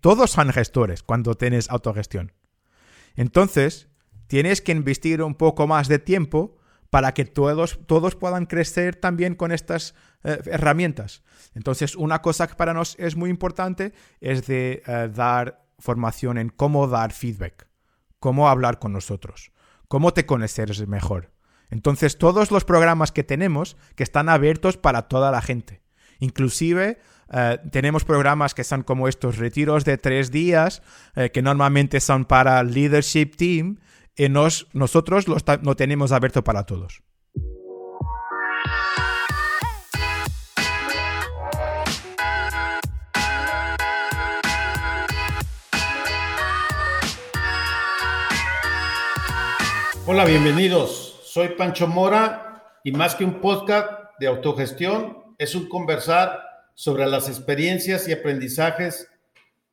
todos son gestores cuando tienes autogestión. Entonces, tienes que investir un poco más de tiempo para que todos, todos puedan crecer también con estas eh, herramientas. Entonces, una cosa que para nosotros es muy importante es de eh, dar formación en cómo dar feedback, cómo hablar con nosotros, cómo te conoces mejor. Entonces, todos los programas que tenemos que están abiertos para toda la gente. Inclusive eh, tenemos programas que son como estos retiros de tres días, que normalmente son para leadership team, y nos, nosotros lo, lo tenemos abierto para todos. Hola, bienvenidos. Soy Pancho Mora y más que un podcast de autogestión, es un conversar sobre las experiencias y aprendizajes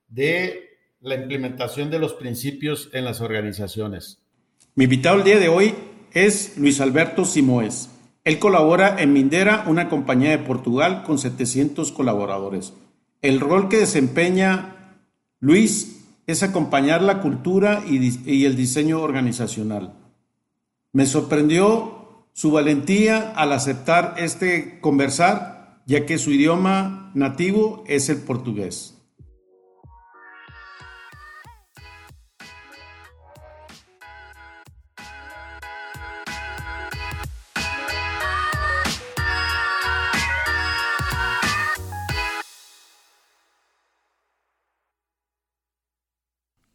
de la implementación de los principios en las organizaciones. Mi invitado el día de hoy es Luis Alberto Simoes. Él colabora en Mindera, una compañía de Portugal con 700 colaboradores. El rol que desempeña Luis es acompañar la cultura y, el diseño organizacional. Me sorprendió su valentía al aceptar este conversar, ya que su idioma nativo es el portugués.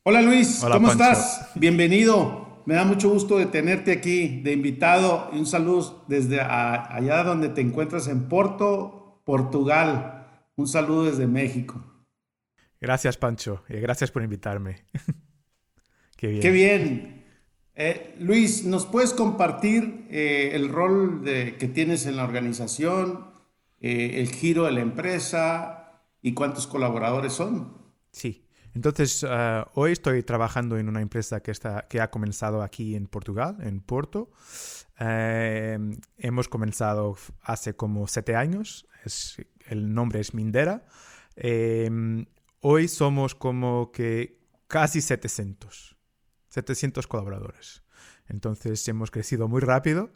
Hola Luis, ¿cómo estás? Bienvenido. Me da mucho gusto de tenerte aquí de invitado y un saludo desde allá donde te encuentras en Porto, Portugal. Un saludo desde México. Gracias Pancho y gracias por invitarme. Qué bien. Qué bien. Eh, Luis, ¿nos puedes compartir eh, el rol que tienes en la organización, eh, el giro de la empresa y cuántos colaboradores son? Sí. Entonces, ah, hoy estoy trabajando en una empresa que, está, que ha comenzado aquí en Portugal, en Porto. Em, hemos comenzado hace como siete años. El nombre es Mindera. Em, hoy somos como que casi 700. 700 colaboradores. Entonces, hemos crecido muy rápido.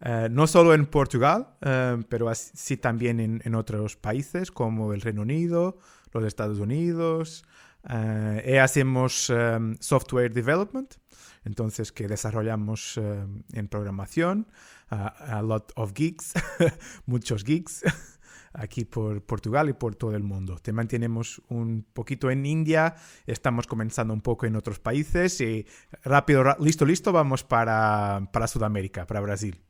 Eh, no solo en Portugal, em, pero sí también en, otros países como el Reino Unido, los Estados Unidos, eh, hacemos em, software development, entonces que desarrollamos em, en programación, a lot of geeks, muchos geeks, aquí por Portugal y por todo el mundo. Te mantenemos un poquito en India, estamos comenzando un poco en otros países y rápido, listo, listo, vamos para, para Sudamérica, para Brasil.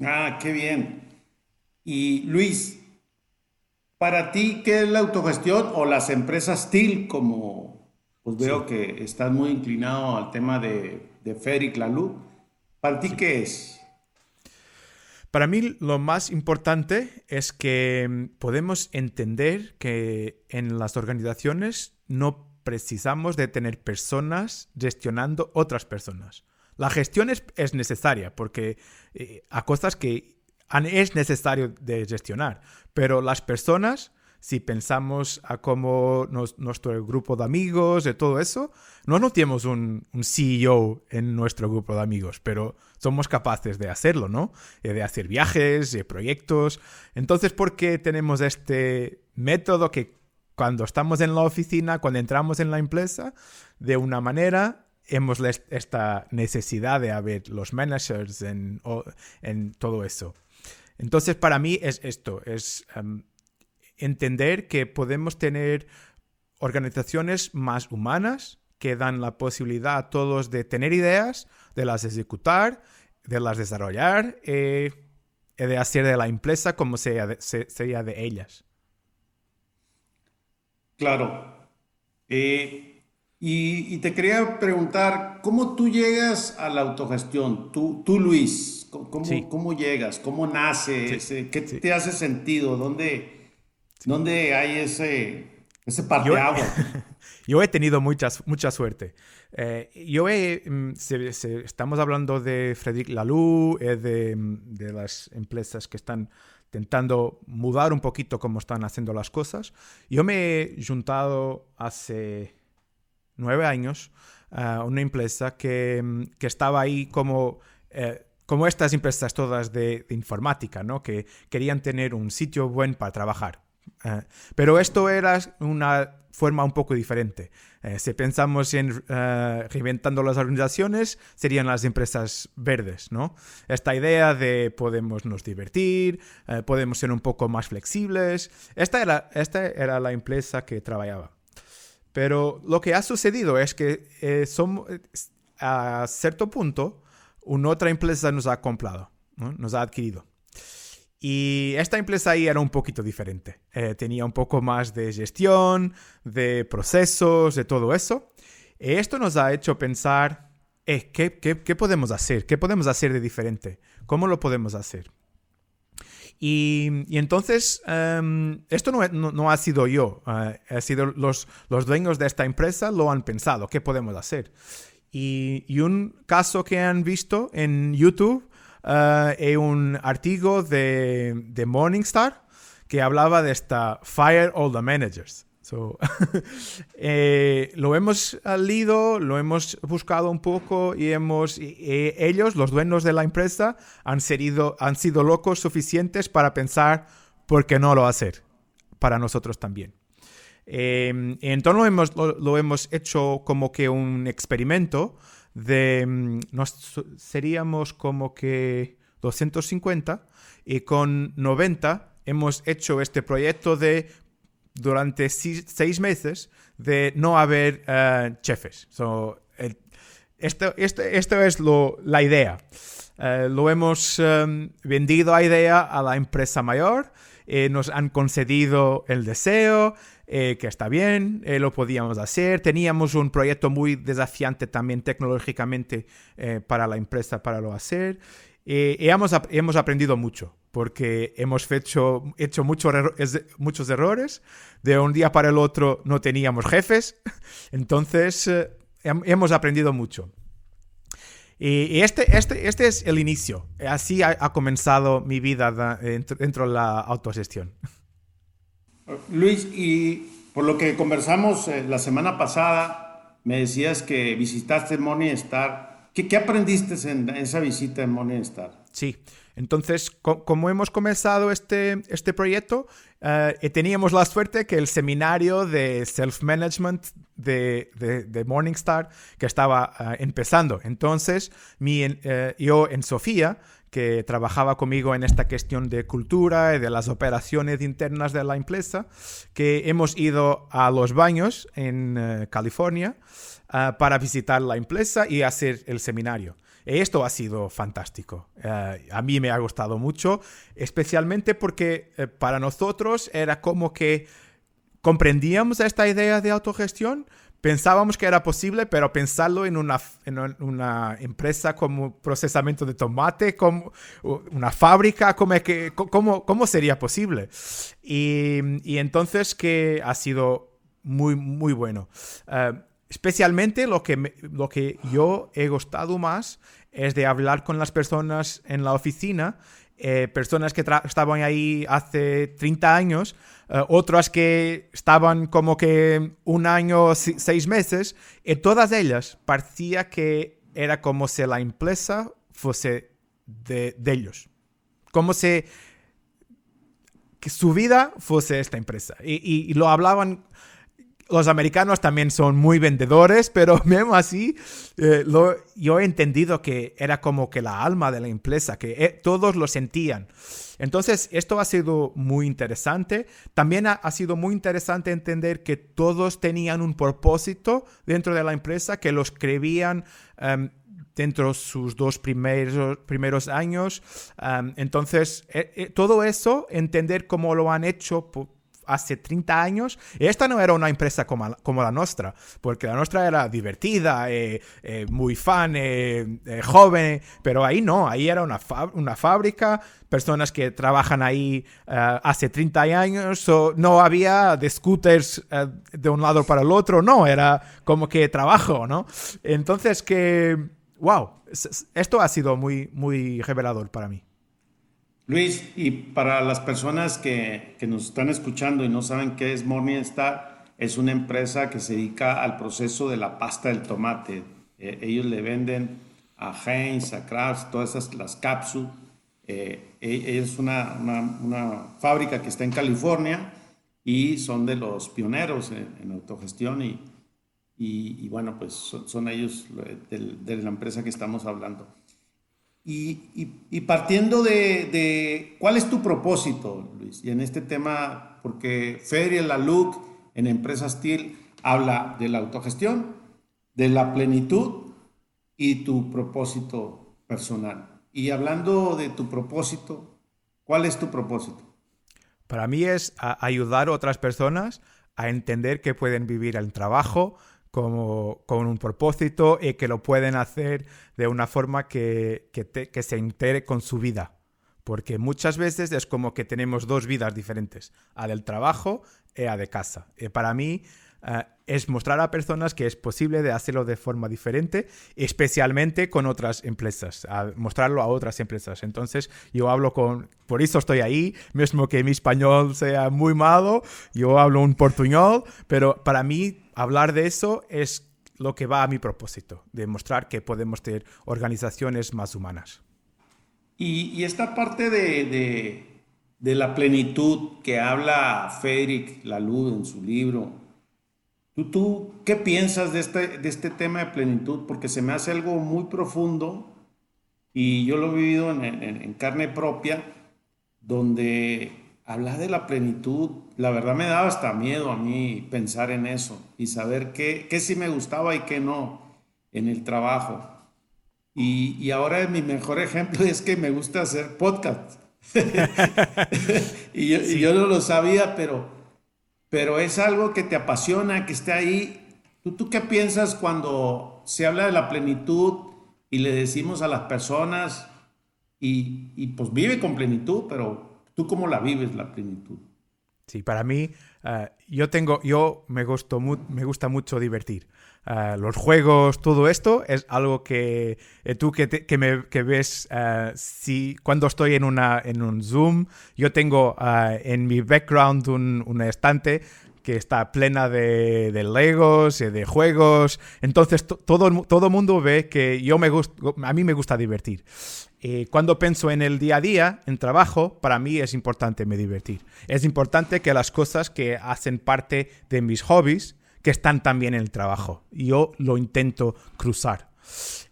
Ah, qué bien. Y Luis, para ti, ¿qué es la autogestión o las empresas TIL? Como pues veo que estás muy inclinado al tema de, de Fer y ¿Para ti qué es? Para mí lo más importante es que mm, podemos entender que en las organizaciones no precisamos de tener personas gestionando otras personas. La gestión es, necesaria porque eh, a cosas que es necesario de gestionar, pero las personas, si pensamos a cómo nuestro grupo de amigos y todo eso, no, tenemos un, CEO en nuestro grupo de amigos, pero somos capaces de hacerlo, ¿no? Eh, de hacer viajes, de proyectos. Entonces, ¿por qué tenemos este método que cuando estamos en la oficina, cuando entramos en la empresa, de una manera hemos esta necesidad de haber los managers en, en todo eso. Entonces, para mí es esto, es em, entender que podemos tener organizaciones más humanas que dan la posibilidad a todos de tener ideas, de las ejecutar, de las desarrollar eh, y de hacer de la empresa como sea de, sería de ellas. Claro. Eh, y, te quería preguntar, ¿cómo tú llegas a la autogestión? Tú, tú Luis, ¿cómo, ¿cómo llegas? ¿Cómo nace? ¿Qué te hace sentido? ¿Dónde, ¿Dónde hay ese, ese parteaguas? Yo, yo, he tenido muchas, mucha suerte. Eh, yo he, mm, estamos hablando de Frédéric Laloux, eh, de, de, las empresas que están intentando mudar un poquito cómo están haciendo las cosas. Yo me he juntado hace nueve años una empresa que, que estaba ahí como... Eh, como estas empresas todas de, informática, ¿no? Que querían tener un sitio buen para trabajar. Eh, pero esto era una forma un poco diferente. Eh, si pensamos en reinventando las organizaciones, serían las empresas verdes, ¿no? Esta idea de podemos nos divertir, podemos ser un poco más flexibles. Esta era, esta era la empresa que trabajaba. Pero lo que ha sucedido es que somos, a cierto punto una otra empresa nos ha comprado, nos ha adquirido. Y esta empresa ahí era un poquito diferente. Eh, tenía un poco más de gestión, de procesos, de todo eso. Y esto nos ha hecho pensar, eh, ¿qué, qué, podemos hacer? ¿Qué podemos hacer de diferente? ¿Cómo lo podemos hacer? Y, entonces, em, esto no, no, ha sido yo, eh, ha sido los, los dueños de esta empresa lo han pensado, ¿qué podemos hacer? Y, un caso que han visto en YouTube uh, es un artículo de, de, Morningstar que hablaba de esta Fire All the Managers. Eh, lo hemos leído, lo hemos buscado un poco y hemos ellos, los dueños de la empresa, han, han sido locos suficientes para pensar por qué no lo hacer para nosotros también. Eh, entonces lo hemos, lo, hemos, hecho como que un experimento de... Mm, nos, seríamos como que 250 y con 90 hemos hecho este proyecto de durante seis meses de no haber uh, chefes. esto, esto, es lo, la idea. Uh, lo hemos um, vendido a idea a la empresa mayor, eh, nos han concedido el deseo, eh, que está bien, eh, lo podíamos hacer. Teníamos un proyecto muy desafiante también tecnológicamente eh, para la empresa para lo hacer. Y hemos, hemos aprendido mucho, porque hemos hecho, hecho muchos errores. De un día para el otro no teníamos jefes. Entonces, hemos aprendido mucho. Y, este, este, este es el inicio. Así ha, comenzado mi vida dentro de la autogestión. Luis, y por lo que conversamos eh, la semana pasada, me decías que visitaste Morningstar. ¿Qué, ¿Qué aprendiste en esa visita en Morningstar? Sí, entonces, como hemos comenzado este, este proyecto, eh, teníamos la suerte que el seminario de self-management de, de, Morningstar que estaba eh, empezando. Entonces, mi, yo en Sofía que trabajaba conmigo en esta cuestión de cultura y de las operaciones internas de la empresa, que hemos ido a los baños en eh, California eh, para visitar la empresa y hacer el seminario. Esto ha sido fantástico. Eh, a mí me ha gustado mucho, especialmente porque para nosotros era como que comprendíamos esta idea de autogestión, pensábamos que era posible, pero pensarlo en una, empresa como procesamiento de tomate, como una fábrica, ¿cómo, que, cómo, sería posible? Y, entonces que ha sido muy, muy bueno. Eh, especialmente lo que, lo que yo he gustado más es de hablar con las personas en la oficina eh, personas que estaban ahí hace 30 años, eh, otras que estaban como que un año, seis meses, y todas ellas parecía que era como si la empresa fuese de, ellos. Como si que su vida fuese esta empresa. y, lo hablaban los americanos también son muy vendedores, pero mismo así, eh, yo he entendido que era como que la alma de la empresa, que eh, todos lo sentían. Entonces, esto ha sido muy interesante. También ha, sido muy interesante entender que todos tenían un propósito dentro de la empresa, que lo escribían em, dentro de sus dos primeros, primeros años. Em, entonces, eh, todo eso, entender cómo lo han hecho hace 30 años, esta no era una empresa como, la nuestra, porque la nuestra era divertida, eh, eh, muy fan, eh, joven, pero ahí no, ahí era una, fábrica, personas que trabajan ahí hace 30 años, no había de scooters de un lado para el otro, no, era como que trabajo, ¿no? Entonces que, wow, esto ha sido muy, muy revelador para mí. Luis, y para las personas que, que, nos están escuchando y no saben qué es Morningstar, es una empresa que se dedica al proceso de la pasta del tomate. Eh, ellos le venden a Heinz, a Kraft, todas esas, las cápsulas. Eh, e, es una, una, fábrica que está en California y son de los pioneros en, autogestión y, y, bueno, pues son, ellos de, de la empresa que estamos hablando. Y, partiendo de, cuál es tu propósito, Luis, y en este tema, porque Federic Laluc en Empresa Steel habla de la autogestión, de la plenitud y tu propósito personal. Y hablando de tu propósito, ¿cuál es tu propósito? Para mí es ayudar a otras personas a entender que pueden vivir el trabajo, como, con un propósito y que lo pueden hacer de una forma que, que, se integre con su vida. Porque muchas veces es como que tenemos dos vidas diferentes, a del trabajo y a de casa. Y para mí eh, es mostrar a personas que es posible de hacerlo de forma diferente, especialmente con otras empresas, mostrarlo a otras empresas. Entonces, yo hablo con, por eso estoy ahí, mismo que mi español sea muy malo, yo hablo un portuñol, pero para mí hablar de eso es lo que va a mi propósito, de mostrar que podemos tener organizaciones más humanas. Y, esta parte de, de, la plenitud que habla Federic Laloux en su libro, ¿tú, tú qué piensas de este, de este tema de plenitud? Porque se me hace algo muy profundo y yo lo he vivido en, en carne propia, donde hablar de la plenitud, la verdad me daba hasta miedo a mí pensar en eso y saber qué, qué sí me gustaba y qué no en el trabajo. Y, ahora mi mejor ejemplo es que me gusta hacer podcast. y, yo, no lo sabía, pero, pero es algo que te apasiona, que esté ahí. ¿Tú, ¿Tú qué piensas cuando se habla de la plenitud y le decimos a las personas, y, y pues vive con plenitud, pero ¿Tú cómo la vives la plenitud? Sí, para mí, eh, yo tengo, yo me, gusto me gusta mucho divertir. Eh, los juegos, todo esto es algo que eh, tú que, que, me, que ves, si cuando estoy en, una, en un Zoom, yo tengo en mi background un, un estante que está plena de, de Legos y de juegos. Entonces todo todo mundo ve que yo me a mí me gusta divertir. Eh, cuando pienso en el día a día, en trabajo, para mí es importante me divertir. Es importante que las cosas que hacen parte de mis hobbies, que están también en el trabajo. Yo lo intento cruzar.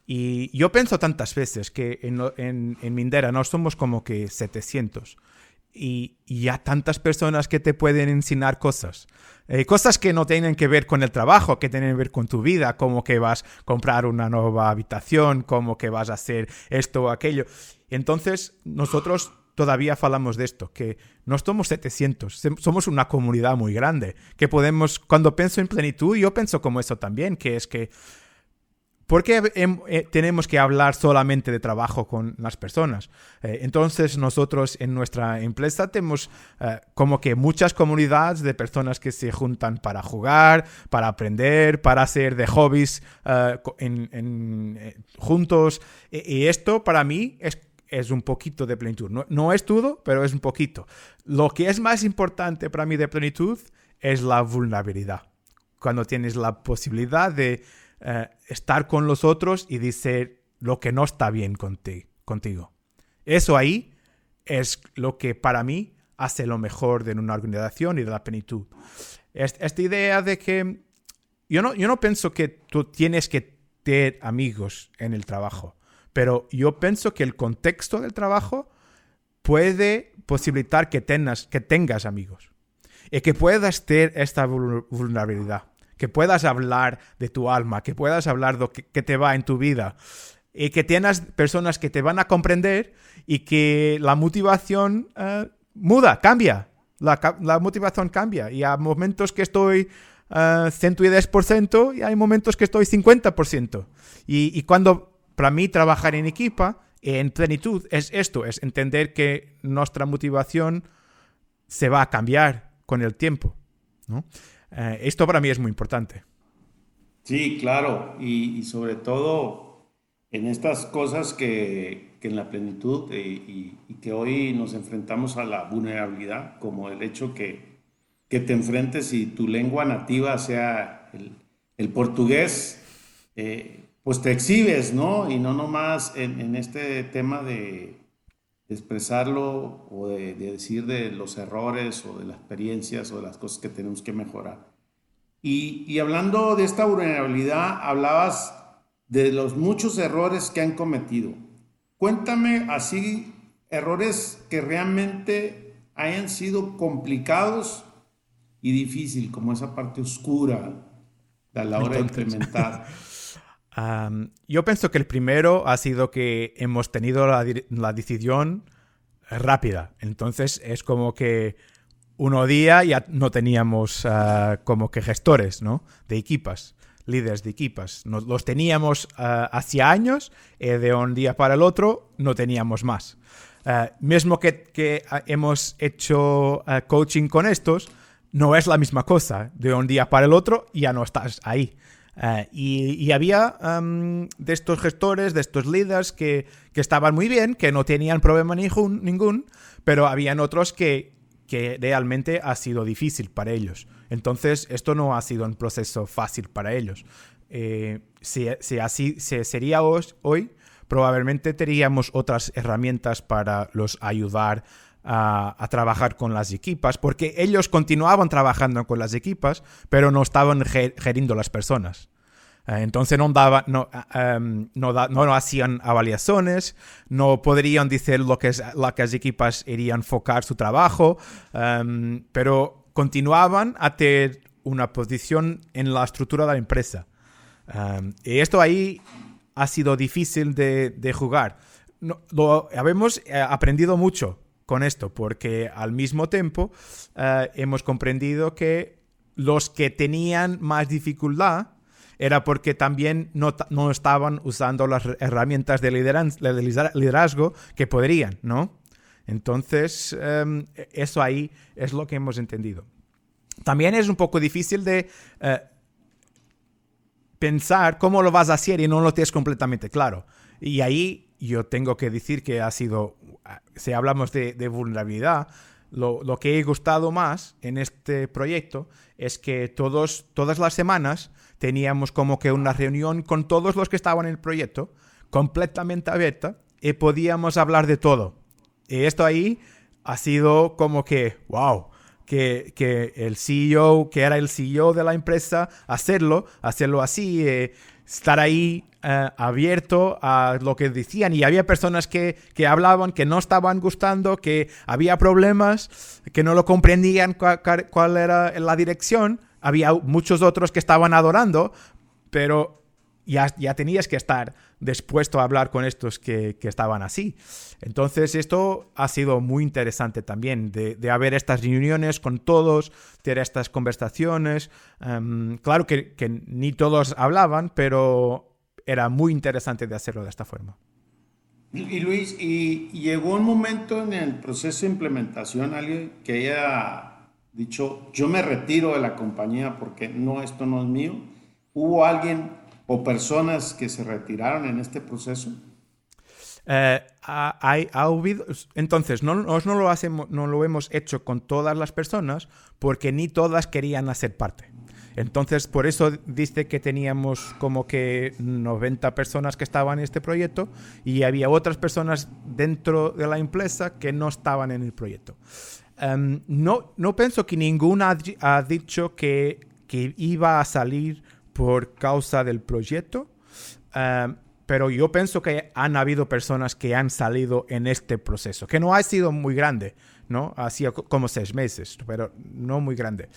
Y yo pienso tantas veces que en, en, en Mindera no somos como que 700 y, y a tantas personas que te pueden enseñar cosas. Eh, cosas que no tienen que ver con el trabajo, que tienen que ver con tu vida, como que vas a comprar una nueva habitación, como que vas a hacer esto o aquello. Entonces, nosotros todavía hablamos de esto, que no somos 700, somos una comunidad muy grande, que podemos, cuando pienso en plenitud, yo pienso como eso también, que es que ¿Por qué eh, tenemos que hablar solamente de trabajo con las personas? Eh, entonces nosotros en nuestra empresa tenemos eh, como que muchas comunidades de personas que se juntan para jugar, para aprender, para hacer de hobbies juntos. Y, esto para mí es es un poquito de plenitud. No, no, es todo, pero es un poquito. Lo que es más importante para mí de plenitud es la vulnerabilidad. Cuando tienes la posibilidad de eh, estar con los otros y decir lo que no está bien contigo. Eso ahí es lo que para mí hace lo mejor de una organización y de la plenitud. Esta idea de que yo no, yo no pienso que tú tienes que tener amigos en el trabajo, pero yo pienso que el contexto del trabajo puede posibilitar que tengas amigos y que puedas tener esta vulnerabilidad que puedas hablar de tu alma, que puedas hablar de lo que, te va en tu vida y que tengas personas que te van a comprender y que la motivación eh, muda, cambia. La, motivación cambia y hay momentos que estoy uh, eh, 110% y hay momentos que estoy 50%. Y, y cuando para mí trabajar en equipa, en plenitud, es esto, es entender que nuestra motivación se va a cambiar con el tiempo. ¿no? Eh, esto para mí es muy importante. Sí, claro, y, sobre todo en estas cosas que, que en la plenitud eh, y, y, que hoy nos enfrentamos a la vulnerabilidad, como el hecho que, que te enfrentes y tu lengua nativa sea el, el portugués, eh, pues te exhibes, ¿no? Y no nomás en, en este tema de expresarlo o de, de, decir de los errores o de las experiencias o de las cosas que tenemos que mejorar. Y, y hablando de esta vulnerabilidad, hablabas de los muchos errores que han cometido. Cuéntame así errores que realmente hayan sido complicados y difícil, como esa parte oscura a la hora de implementar. um, yo pienso que el primero ha sido que hemos tenido la, la decisión rápida. Entonces es como que uno día ya no teníamos uh, como que gestores, ¿no? De equipas líderes de equipas. Nos, los teníamos uh, hacia años eh, de un día para el otro no teníamos más. Uh, mismo que, que, hemos hecho coaching con estos, no es la misma cosa. De un día para el otro ya no estás ahí. Y, y, había um, de estos gestores, de estos líderes que, estaban muy bien, que no tenían problema ningún, pero habían otros que, que realmente ha sido difícil para ellos. Entonces, esto no ha sido un proceso fácil para ellos. Eh, si, si, así sería hoy, probablemente tendríamos otras herramientas para los ayudar a, a, trabajar con las equipas, porque ellos continuaban trabajando con las equipas, pero no estaban geriendo las personas. Eh, entonces no, daba, no, um, no, no, hacían avaliaciones, no podrían decir lo que, las equipas irían enfocar su trabajo, um, pero continuaban a tener una posición en la estructura de la empresa. Um, y esto ahí ha sido difícil de, jugar. Lo hemos eh, aprendido mucho con esto, porque al mismo tiempo uh, hemos comprendido que los que tenían más dificultad era porque también no, no estaban usando las herramientas de, de liderazgo que podrían, ¿no? Entonces, um, eso ahí es lo que hemos entendido. También es un poco difícil de uh, pensar cómo lo vas a hacer y no lo tienes completamente claro. Y ahí yo tengo que decir que ha sido, si hablamos de vulnerabilidad, lo, lo, que he gustado más en este proyecto es que todos, todas las semanas teníamos como que una reunión con todos los que estaban en el proyecto, completamente abierta, y podíamos hablar de todo. Y esto ahí ha sido como que, wow, que, que el CEO, que era el CEO de la empresa, hacerlo, hacerlo así, eh, estar ahí eh, abierto a lo que decían. Y había personas que, que, hablaban, que no estaban gustando, que había problemas, que no lo comprendían cuál, cuál era la dirección. Había muchos otros que estaban adorando, pero ya, ya tenías que estar dispuesto a hablar con estos que, que, estaban así. Entonces esto ha sido muy interesante también, de, de haber estas reuniones con todos, tener estas conversaciones. Um, claro que, que, ni todos hablaban, pero era muy interesante de hacerlo de esta forma. Y Luis, y, llegó un momento en el proceso de implementación, alguien que haya dicho, yo me retiro de la compañía porque no, esto no es mío. ¿Hubo alguien o personas que se retiraron en este proceso? Eh, ha, ha, habido, entonces, no, no, lo hacemos, no lo hemos hecho con todas las personas porque ni todas querían hacer parte. Entonces, por eso dice que teníamos como que 90 personas que estaban en este proyecto y había otras personas dentro de la empresa que no estaban en el proyecto. Um, no, no pienso que ninguna ha dicho que, que iba a salir por causa del proyecto. Uh, pero yo pienso que han habido personas que han salido en este proceso, que no ha sido muy grande, ¿no? Hacía como seis meses, pero no muy grande.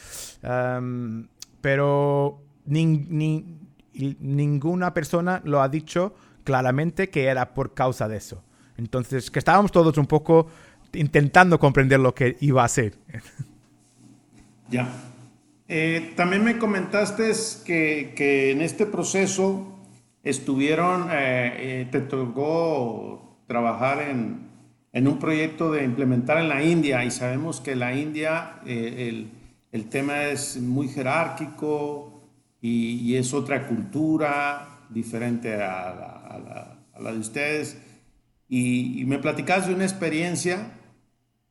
Um, pero ni, ni, ninguna persona lo ha dicho claramente que era por causa de eso. Entonces, que estábamos todos un poco intentando comprender lo que iba a ser. Ya. Eh, también me comentaste que, que, en este proceso estuvieron, eh, eh, te tocó trabajar en, en, un proyecto de implementar en la India y sabemos que la India eh, el, el, tema es muy jerárquico y, y, es otra cultura diferente a la, de ustedes, y, me platicabas de una experiencia,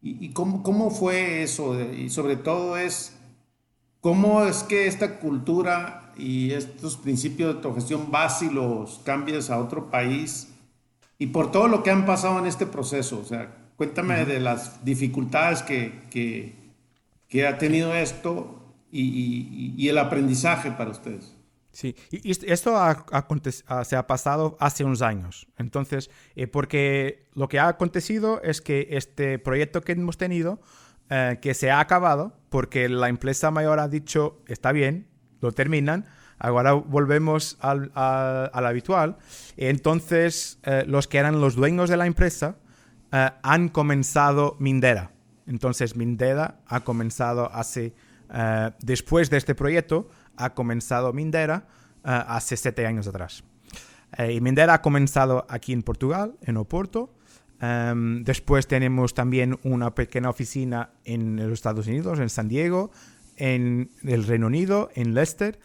y, cómo, cómo, fue eso, y sobre todo es, cómo es que esta cultura y estos principios de autogestión vas y los cambias a otro país, y por todo lo que han pasado en este proceso, o sea, cuéntame de las dificultades que, que, que ha tenido esto y, y, el aprendizaje para ustedes. Sí, y esto se ha pasado hace unos años. Entonces, eh, porque lo que ha acontecido es que este proyecto que hemos tenido, eh, que se ha acabado, porque la empresa mayor ha dicho, está bien, lo terminan, ahora volvemos al, al habitual. Entonces, eh, los que eran los dueños de la empresa han comenzado Mindera. Entonces, Mindera ha comenzado hace eh, después de este proyecto ha comenzado Mindera eh, hace siete años atrás. Eh, y Mindera ha comenzado aquí en Portugal, en Oporto. Em, después tenemos también una pequeña oficina en los Estados Unidos, en San Diego, en el Reino Unido, en Leicester.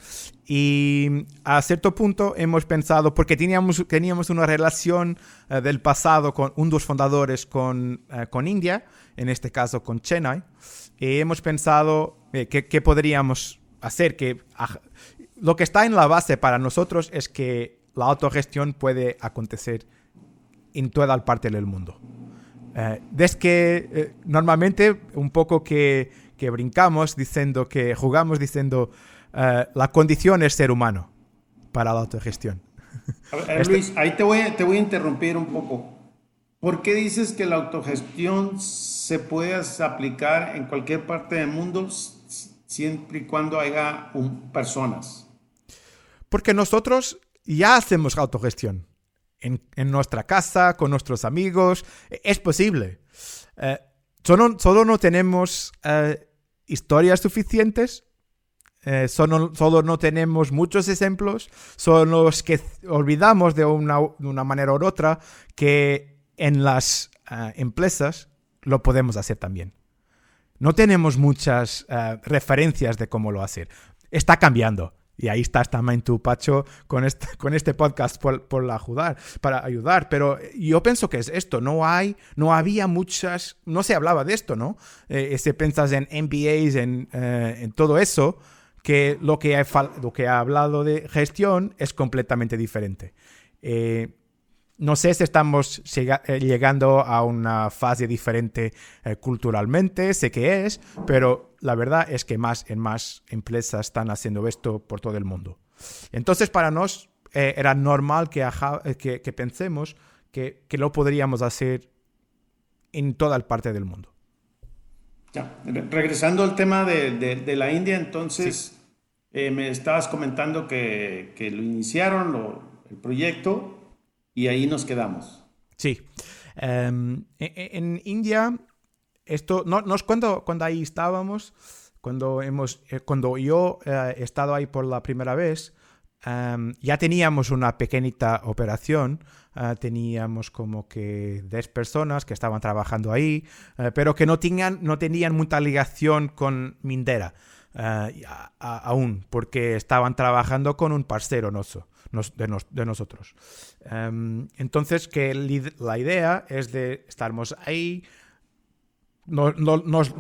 Y a cierto punto hemos pensado, porque teníamos, teníamos una relación del pasado con un dos fundadores con, con India, en este caso con Chennai, y hemos pensado eh, qué, podríamos hacer. Que, lo que está en la base para nosotros es que la autogestión puede acontecer en toda la parte del mundo. Eh, desde que eh, normalmente un poco que, que, brincamos diciendo que jugamos diciendo la condición es ser humano para la autogestión. Este Luis, ahí te voy, te voy a interrumpir un poco. ¿Por qué dices que la autogestión se puede aplicar en cualquier parte del mundo siempre y cuando haya personas? Porque nosotros ya hacemos autogestión. En, nuestra casa, con nuestros amigos, es posible. Eh, solo, no tenemos eh, historias suficientes, eh, solo, no tenemos muchos ejemplos, son los que olvidamos de una, de una manera u otra que en las empresas lo podemos hacer también. No tenemos muchas referencias de cómo lo hacer. Está cambiando. Y ahí estás también tú, Pacho, con este, con este podcast por, la ayudar, para ayudar. Pero yo pienso que es esto. No hay, no había muchas, no se hablaba de esto, ¿no? Eh, piensas en MBAs, en, en, todo eso, que lo que, lo que ha hablado de gestión es completamente diferente. No sé si estamos eh, llegando a una fase diferente eh, culturalmente, sé que es, pero la verdad es que más en más empresas están haciendo esto por todo el mundo. Entonces, para nos eh, era normal que, que, pensemos que, lo podríamos hacer en toda el parte del mundo. Ya. Regresando al tema de, la India, entonces me estabas comentando que, lo iniciaron, el proyecto, y ahí nos quedamos. Sí. Em, e, e, en, India, esto, no, nos cuando, cuando ahí estábamos, cuando, hemos, eh, cuando yo eh, he estado ahí por la primera vez, em, ya teníamos una pequeñita operación, eh, teníamos como que 10 personas que estaban trabajando ahí, pero que no tenían, no tenían mucha ligación con Mindera aún, porque estaban trabajando con un parcero nuestro de, nosotros. Em, entonces, que la idea es de estarmos ahí, no, nos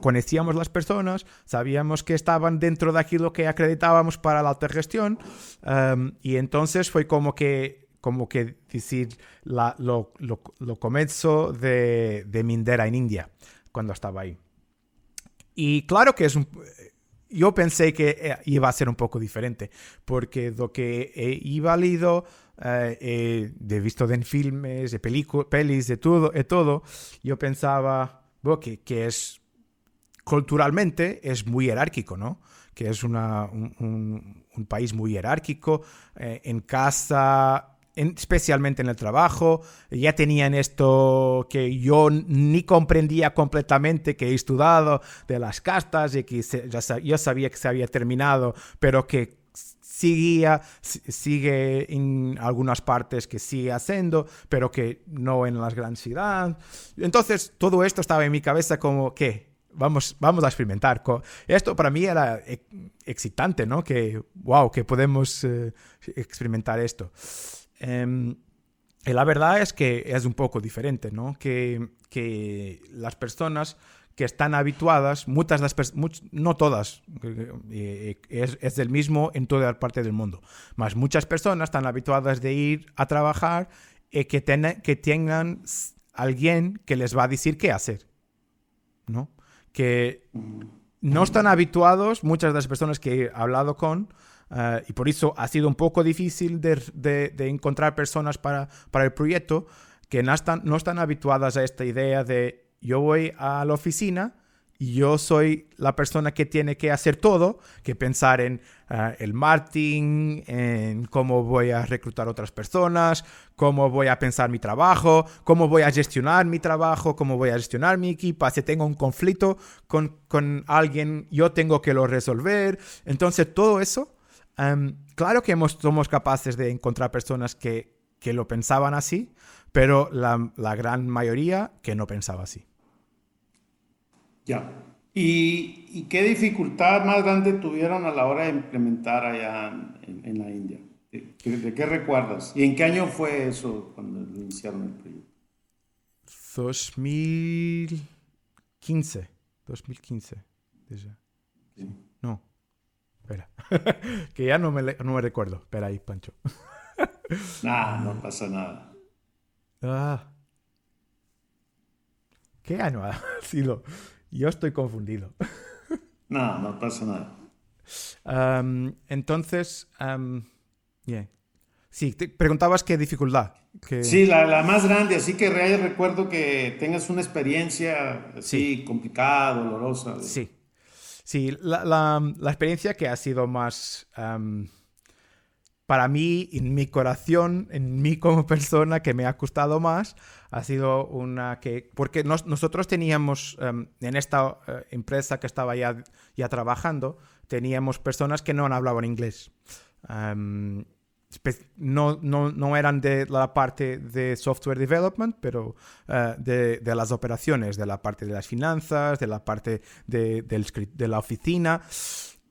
conocíamos las personas, sabíamos que estaban dentro de aquí lo que acreditábamos para la autogestión um, y entonces fue como que, como que decir, la, lo, lo, comenzó de, de Mindera en India, cuando estaba ahí. Y claro que es un, yo pensé que eh, iba a ser un poco diferente, porque lo que he, iba leído, eh, de visto en filmes, de pelis, de todo, de todo, yo pensaba que, que, es culturalmente es muy jerárquico, ¿no? Que es una, un, un, país muy jerárquico. Eh, en casa especialmente en el trabajo, ya tenían esto que yo ni comprendía completamente, que he estudiado de las castas y que yo sabía que se había terminado, pero que seguía, sigue en algunas partes que sigue haciendo, pero que no en las grandes ciudades. Entonces, todo esto estaba en mi cabeza como que vamos, vamos a experimentar. Esto para mí era excitante, ¿no? Que, wow, que podemos eh, experimentar esto. Em, y la verdad es que es un poco diferente, ¿no? Que, que las personas que están habituadas, muchas las no todas, eh, es, es el mismo en toda parte del mundo, más muchas personas están habituadas de ir a trabajar y que, que tengan alguien que les va a decir qué hacer, ¿no? Que no están habituados, muchas de las personas que he hablado con, eh, y por eso ha sido un poco difícil de, de, encontrar personas para, para el proyecto, que no están, no están habituadas a esta idea de yo voy a la oficina y yo soy la persona que tiene que hacer todo, que pensar en eh, el marketing, en cómo voy a reclutar otras personas, cómo voy a pensar mi trabajo, cómo voy a gestionar mi trabajo, cómo voy a gestionar mi equipo. Si tengo un conflicto con, con alguien, yo tengo que lo resolver. Entonces, todo eso, em, claro que somos capaces de encontrar personas que, que lo pensaban así, pero la, la gran mayoría que no pensaba así. Ya. ¿Y, qué dificultad más grande tuvieron a la hora de implementar allá en, la India? ¿De, qué recuerdas? ¿Y en qué año fue eso cuando iniciaron el proyecto? 2015. 2015. No. Espera. que ya no me, no me recuerdo. Espera ahí, Pancho. Nah, no pasa nada. Ah. ¿Qué año ha sido? Yo estoy confundido. No, no pasa nada. entonces, um, sí, te preguntabas qué dificultad. Sí, la, más grande, así que recuerdo que tengas una experiencia así complicada, dolorosa. Sí, sí, la, experiencia que ha sido más para mí, en mi corazón, en mí como persona, que me ha costado más, ha sido una que... Porque nosotros teníamos, em, en esta eh, empresa que estaba ya, ya trabajando, teníamos personas que no hablaban inglés. Em, no, no, no, eran de la parte de software development, pero eh, de, de, las operaciones, de la parte de las finanzas, de la parte de, de la oficina.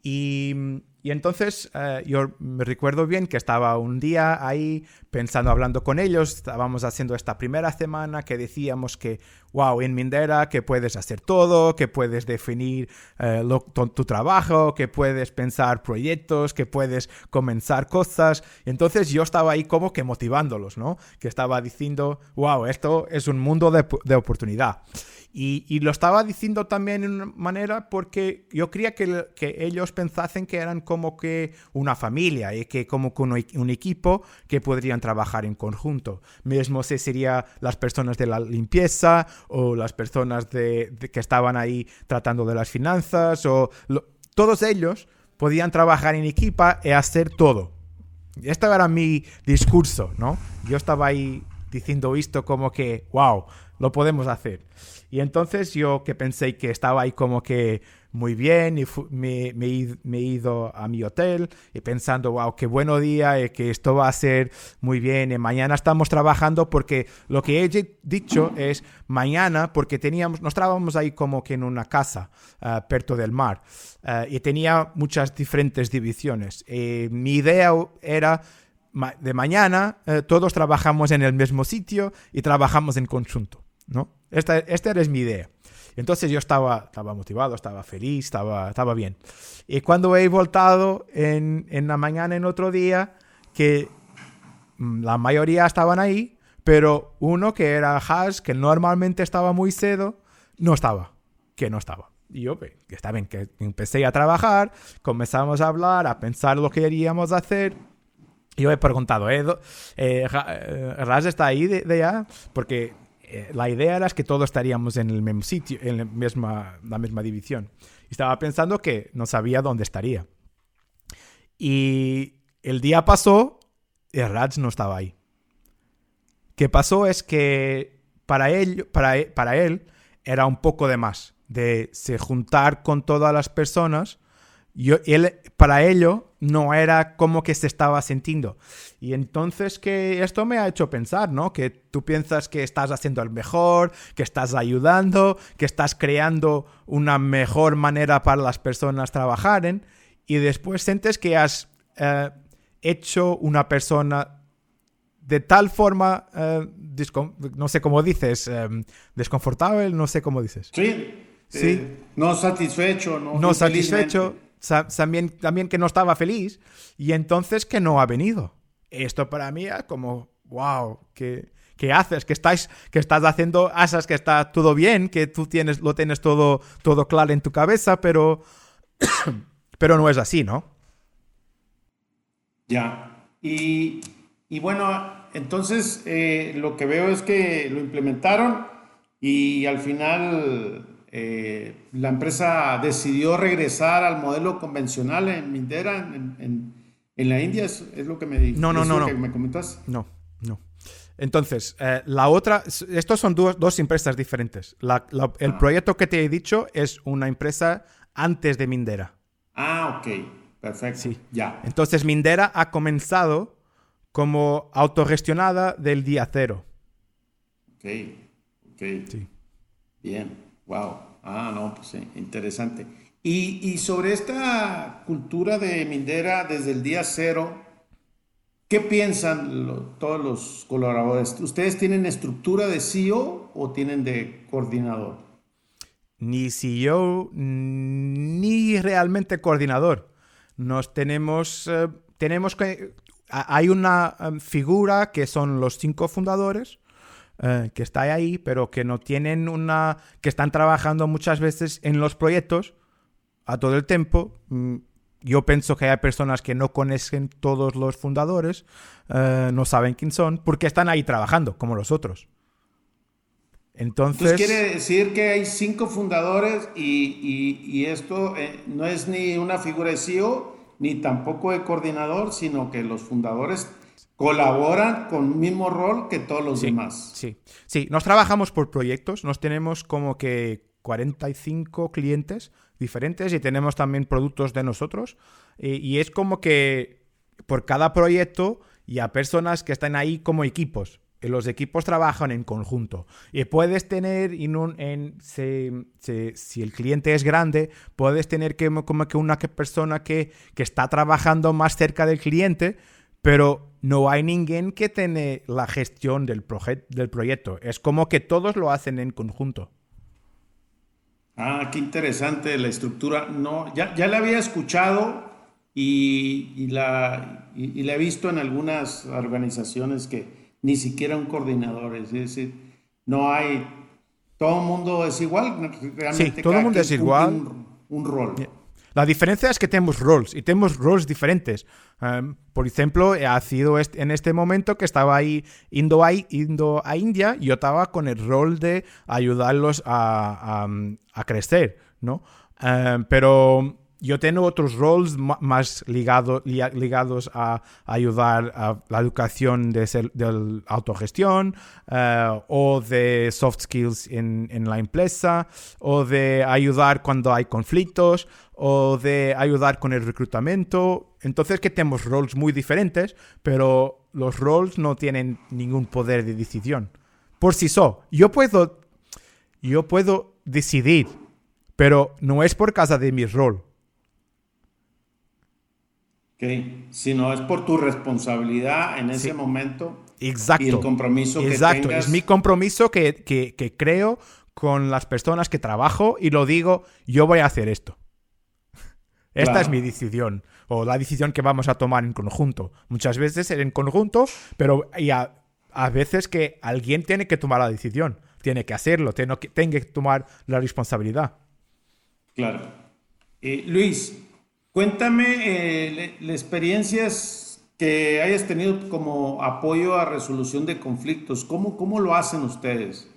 Y y entonces eh, yo me recuerdo bien que estaba un día ahí pensando, hablando con ellos, estábamos haciendo esta primera semana que decíamos que, wow, en Mindera que puedes hacer todo, que puedes definir eh, tu, trabajo, que puedes pensar proyectos, que puedes comenzar cosas. Y entonces yo estaba ahí como que motivándolos, ¿no? Que estaba diciendo, wow, esto es un mundo de oportunidad. Y, lo estaba diciendo también de una manera porque yo creía que, que, ellos pensasen que eran como que una familia y que como que un, equipo que podrían trabajar en conjunto. Mismo si serían las personas de la limpieza o las personas de, que estaban ahí tratando de las finanzas o todos ellos podían trabajar en equipa y hacer todo. Este era mi discurso, ¿no? Yo estaba ahí diciendo esto como que, wow, lo podemos hacer. Y entonces yo que pensé que estaba ahí como que muy bien y me, me, he ido a mi hotel y pensando, wow, qué bueno día y que esto va a ser muy bien y mañana estamos trabajando porque lo que he dicho es mañana porque teníamos, nos estábamos ahí como que en una casa uh, perto del mar y tenía muchas diferentes divisiones. Mi idea era de mañana todos trabajamos en el mismo sitio y trabajamos en conjunto. ¿no? Esta, esta era mi idea. Entonces yo estaba, estaba motivado, estaba feliz, estaba, estaba bien. Y cuando he voltado en, en la mañana en otro día, que mm, la mayoría estaban ahí, pero uno que era Hash, que normalmente estaba muy cedo, no estaba, que no estaba. Y yo, que está bien, que empecé a trabajar, comenzamos a hablar, a pensar lo que queríamos hacer. Yo he preguntado, ¿eh? eh, eh está ahí de, de ya? Porque eh, la idea era que todos estaríamos en el mismo sitio, en la misma, división. estaba pensando que no sabía dónde estaría. Y el día pasó y Raj no estaba ahí. ¿Qué pasó es que para él, para, para él era un poco de más, de se juntar con todas las personas yo, él, para ello no era como que se estaba sintiendo. Y entonces que esto me ha hecho pensar, ¿no? Que tú piensas que estás haciendo el mejor, que estás ayudando, que estás creando una mejor manera para las personas trabajar en, y después sientes que has eh, hecho una persona de tal forma, eh, no sé cómo dices, em, desconfortable, no sé cómo dices. Sí, sí. Eh, no satisfecho, no, no satisfecho, también, también que no estaba feliz y entonces que no ha venido. Esto para mí es como, wow, que, haces, que estás, que estás haciendo asas, que está todo bien, que tú tienes, lo tienes todo, todo claro en tu cabeza, pero, pero no es así, ¿no? Ya. Y y bueno, entonces eh, lo que veo es que lo implementaron y al final eh, la empresa decidió regresar al modelo convencional en Mindera, en, la India, es, lo que me dijiste. No, no, no, no. me comentas? No, no. Entonces, eh, la otra, estos son dos, dos empresas diferentes. el ah. proyecto que te he dicho es una empresa antes de Mindera. Ah, ok, perfecto. Sí. Ya. Entonces, Mindera ha comenzado como autogestionada del día cero. Ok, ok. Sí. Bien, wow. Ah, no, pues sí, interesante. Y, sobre esta cultura de Mindera desde el día cero, ¿qué piensan todos los colaboradores? ¿Ustedes tienen estructura de CEO o tienen de coordinador? Ni CEO ni realmente coordinador. Nos tenemos, eh, tenemos que hay una em, figura que son los cinco fundadores, eh, que está ahí, pero que no tienen una. que están trabajando muchas veces en los proyectos a todo el tiempo. Mm, yo pienso que hay personas que no conocen todos los fundadores, eh, no saben quién son, porque están ahí trabajando, como los otros. Entonces, quiere decir que hay cinco fundadores y, esto eh, no es ni una figura de CEO, ni tampoco de coordinador, sino que los fundadores colaboran con el mismo rol que todos los demás. Sí, sí, nos trabajamos por proyectos, nos tenemos como que 45 clientes diferentes y tenemos también productos de nosotros y, es como que por cada proyecto y a personas que están ahí como equipos los equipos trabajan en conjunto. Y puedes tener, en, si, el cliente es grande, puedes tener que, como que una persona que, está trabajando más cerca del cliente, pero no hay ninguém que tiene la gestión del, del proyecto. Es como que todos lo hacen en conjunto. Ah, qué interesante la estructura. No, ya, ya la había escuchado y, la, y la he visto en algunas organizaciones que, ni siquiera un coordinador, es decir, no hay, todo el mundo es igual, realmente sí, todo el mundo es igual. Un, rol. La diferencia es que tenemos roles y tenemos roles diferentes. Um, por ejemplo, ha sido en este momento que estaba ahí indo a, a India, yo estaba con el rol de ayudarlos a, a, crecer, ¿no? Um, pero yo tengo otros roles más ligados a ayudar a la educación de, autogestión eh, o de soft skills en, la empresa o de ayudar cuando hay conflictos o de ayudar con el reclutamiento. Entonces que tenemos roles muy diferentes, pero los roles no tienen ningún poder de decisión. Por sí solo, yo puedo, yo puedo decidir, pero no es por causa de mi rol si no es por tu responsabilidad en ese momento. Exacto. Y el compromiso que Exacto. Es mi compromiso que, creo con las personas que trabajo y lo digo, yo voy a hacer esto. Esta es mi decisión o la decisión que vamos a tomar en conjunto. Muchas veces en conjunto, pero a, veces que alguien tiene que tomar la decisión, tiene que hacerlo, tiene que, tiene que tomar la responsabilidad. Claro. Eh, Luis, Cuéntame eh, las experiencias que hayas tenido como apoyo a resolución de conflictos. ¿Cómo, cómo lo hacen ustedes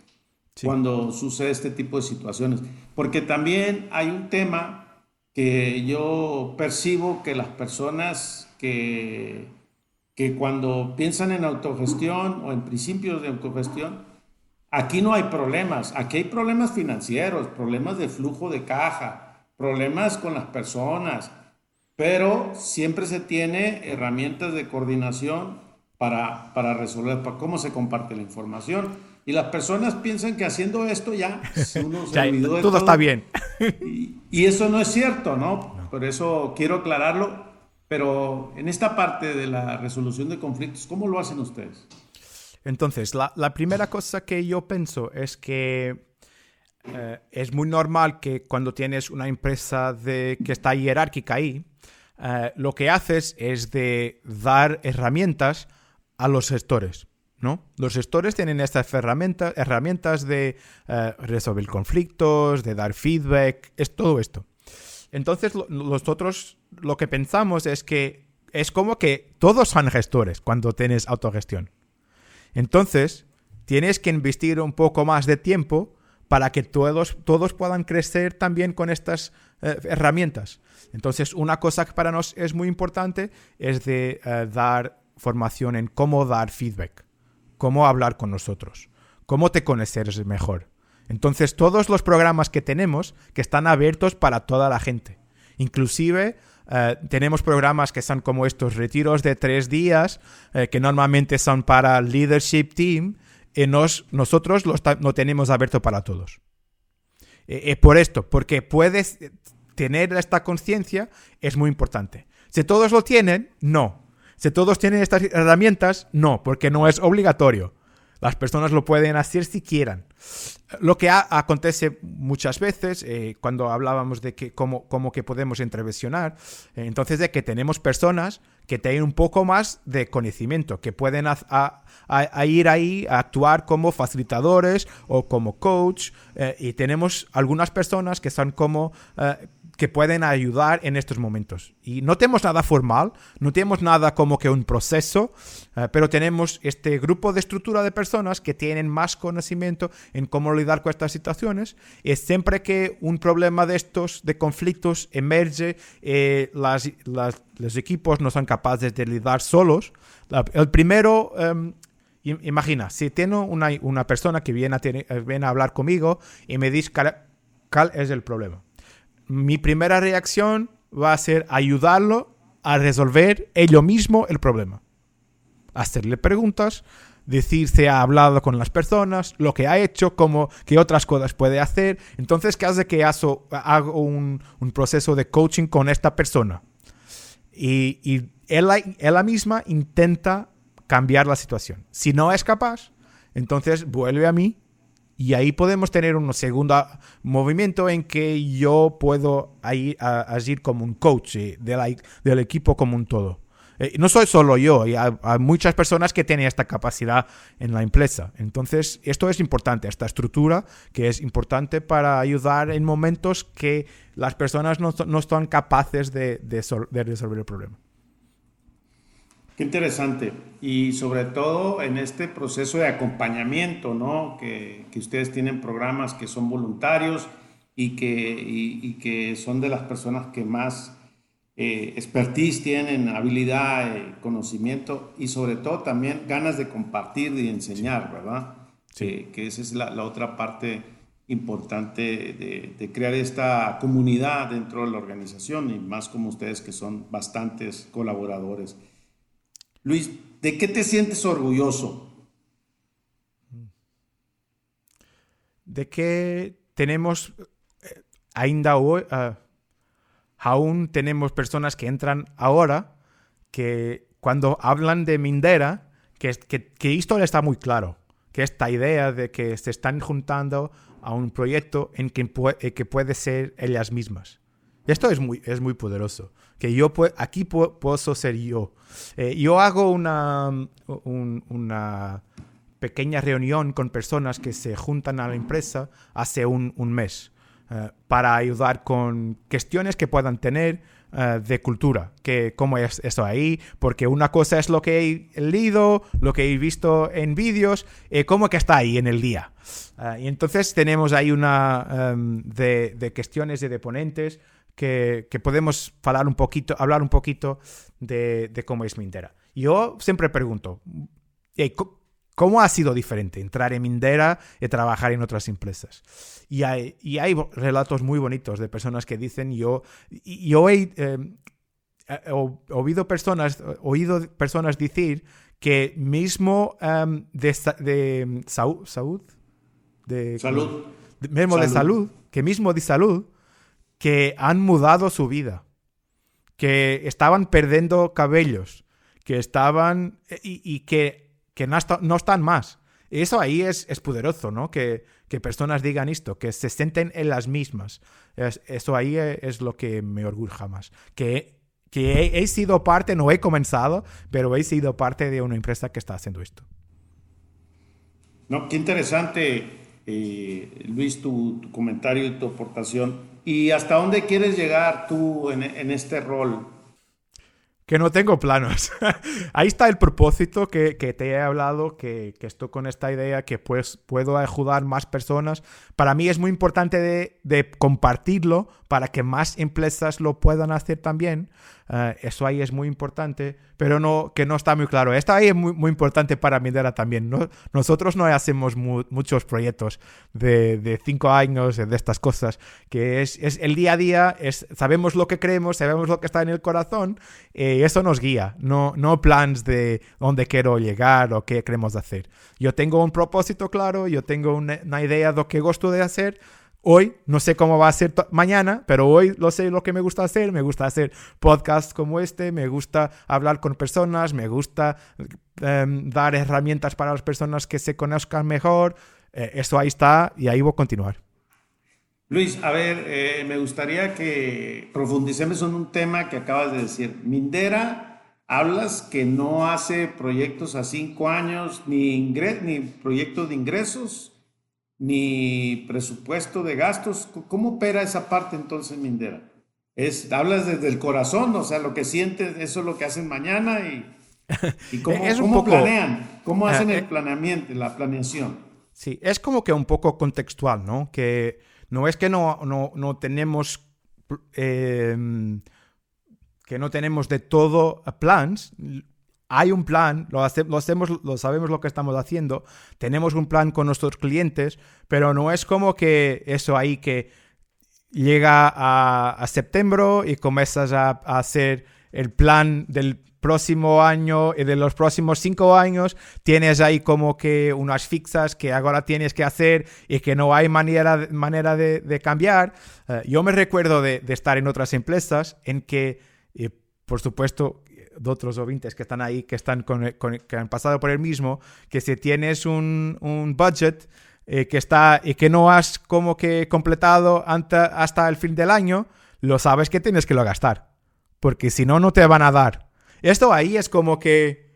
cuando sucede este tipo de situaciones? Porque también hay un tema que yo percibo que las personas que, que cuando piensan en autogestión o en principios de autogestión, aquí no hay problemas, aquí hay problemas financieros, problemas de flujo de caja, problemas con las personas, pero siempre se tiene herramientas de coordinación para, para resolver, para cómo se comparte la información. Y las personas piensan que haciendo esto ya, uno se olvidó de todo, está bien. Y, eso no es cierto, ¿no? Por eso quiero aclararlo. Pero en esta parte de la resolución de conflictos, ¿cómo lo hacen ustedes? Entonces, la, primera cosa que yo pienso es que eh, es muy normal que cuando tienes una empresa de, que está jerárquica ahí, eh, lo que haces es de dar herramientas a los gestores. ¿no? Los gestores tienen estas herramientas, herramientas de eh, resolver conflictos, de dar feedback, es todo esto. Entonces, nosotros lo que pensamos es que es como que todos son gestores cuando tienes autogestión. Entonces, tienes que investir un poco más de tiempo para que todos, todos puedan crecer también con estas eh, herramientas. Entonces, una cosa que para nosotros es muy importante es de eh, dar formación en cómo dar feedback, cómo hablar con nosotros, cómo te conoces mejor. Entonces, todos los programas que tenemos que están abiertos para toda la gente. Inclusive eh, tenemos programas que son como estos retiros de tres días, que normalmente son para leadership team, y nosotros lo no tenemos abierto para todos. Eh, por esto, porque puedes tener esta conciencia, es muy importante. Si todos lo tienen, no. Si todos tienen estas herramientas, no, porque no es obligatorio. Las personas lo pueden hacer si quieran. Lo que acontece muchas veces eh, cuando hablábamos de que cómo, cómo que podemos intervencionar, eh, entonces de que tenemos personas que tienen un poco más de conocimiento, que pueden ir ahí a actuar como facilitadores o como coach, eh, y tenemos algunas personas que son como que pueden ayudar en estos momentos. Y no tenemos nada formal, no tenemos nada como que un proceso, eh, pero tenemos este grupo de estructura de personas que tienen más conocimiento en cómo lidiar con estas situaciones. Y siempre que un problema de estos, de conflictos, emerge, eh, los equipos no son capaces de lidiar solos. el primero... Em, imagina, si tengo una, una persona que viene a, eh, viene a hablar conmigo y me dice cuál es el problema mi primera reacción va a ser ayudarlo a resolver ello mismo el problema. Hacerle preguntas, decir si ha hablado con las personas, lo que ha hecho, cómo, qué otras cosas puede hacer. Entonces, ¿qué hace que hago un, proceso de coaching con esta persona? Y, y él, él misma intenta cambiar la situación. Si no es capaz, entonces vuelve a mí y ahí podemos tener un segundo movimiento en que yo puedo ahí, agir como un coach eh, del equipo como un todo. Eh, no soy solo yo, hay, muchas personas que tienen esta capacidad en la empresa. Entonces, esto es importante, esta estructura que es importante para ayudar en momentos que las personas no, no están capaces de, de resolver el problema. Qué interesante. Y sobre todo en este proceso de acompañamiento, ¿no? Que, que ustedes tienen programas que son voluntarios y que, y, que son de las personas que más eh, expertise tienen, habilidad, eh, conocimiento y sobre todo también ganas de compartir y enseñar, ¿verdad? Sí. que esa es la, la otra parte importante de, de, crear esta comunidad dentro de la organización y más como ustedes que son bastantes colaboradores. Luis, ¿de qué te sientes orgulloso? De que tenemos, eh, ainda hoy, ah, aún tenemos personas que entran ahora que cuando hablan de Mindera, que, que, que esto está muy claro, que esta idea de que se están juntando a un proyecto en que, eh, que puede ser ellas mismas. Esto es muy, es muy poderoso. Que yo aquí puedo ser yo. Eh, yo hago una, una pequeña reunión con personas que se juntan a la empresa hace un, mes eh, para ayudar con cuestiones que puedan tener eh, de cultura, que cómo es eso ahí, porque una cosa es lo que he leído, lo que he visto en vídeos, y cómo que está ahí en el día. y entonces tenemos ahí una em, de, de cuestiones y de ponentes que, podemos hablar un poquito, hablar un poquito de, cómo es Mindera. Yo siempre pregunto, ¿cómo ha sido diferente entrar en Mindera y trabajar en otras empresas? Y hay, hay relatos muy bonitos de personas que dicen, yo, yo he, em, oído, personas, oído personas decir que mismo em, de, de salud, de salud, mismo de salud, que mismo de salud, que han mudado su vida, que estaban perdiendo cabellos, que estaban y, que que no, están más. Y eso ahí es, es poderoso, ¿no? Que, que, personas digan esto, que se sienten en las mismas. eso ahí es lo que me orgulja más. Que, que he, sido parte, no he comenzado, pero he sido parte de una empresa que está haciendo esto. No, qué interesante, eh, Luis, tu, comentario y tu aportación. ¿Y hasta dónde quieres llegar tú en, este rol? que no tengo planos. Ahí está el propósito que, te he hablado, que, estoy con esta idea que pues puedo ayudar más personas. Para mí es muy importante de, de compartirlo para que más empresas lo puedan hacer también. Eh, eso ahí es muy importante, pero no, que no está muy claro. Esto ahí es muy, muy importante para Mindera también. ¿no? Nosotros no hacemos muchos proyectos de, de, cinco años, de estas cosas, que es, es, el día a día, es, sabemos lo que creemos, sabemos lo que está en el corazón, eh, eso nos guía, no, no plans de dónde quiero llegar o qué queremos hacer. Yo tengo un propósito claro, yo tengo una, una idea de lo que gusto de hacer, Hoy no sé cómo va a ser mañana, pero hoy lo sé lo que me gusta hacer. Me gusta hacer podcasts como este, me gusta hablar con personas, me gusta em, dar herramientas para las personas que se conozcan mejor. Eh, eso ahí está y ahí voy a continuar. Luis, a ver, eh, me gustaría que profundicemos en un tema que acabas de decir. Mindera, hablas que no hace proyectos a cinco años, ni, ni proyectos de ingresos, ni presupuesto de gastos. ¿Cómo opera esa parte entonces, Mindera? Es, hablas desde el corazón, o sea, lo que sientes, eso es lo que hacen mañana y, cómo, planean, cómo hacen el eh, planeamiento, la planeación. Sí, es como que un poco contextual, ¿no? Que no es que no, no, tenemos... Em, que no tenemos de todo plans, hay un plan, lo, hacemos, lo sabemos lo que estamos haciendo, tenemos un plan con nuestros clientes, pero no es como que eso ahí que llega a, septiembre y comienzas a, hacer el plan del próximo año y de los próximos cinco años, tienes ahí como que unas fixas que ahora tienes que hacer y que no hay manera, de, cambiar. Eh, yo me recuerdo de, estar en otras empresas en que, eh, por supuesto, de otros oyentes que están ahí, que, están con, que han pasado por el mismo, que si tienes un, un budget eh, que está y que no has como que completado hasta el fin del año, lo sabes que tienes que lo gastar, porque si no, no te van a dar. Esto ahí es como que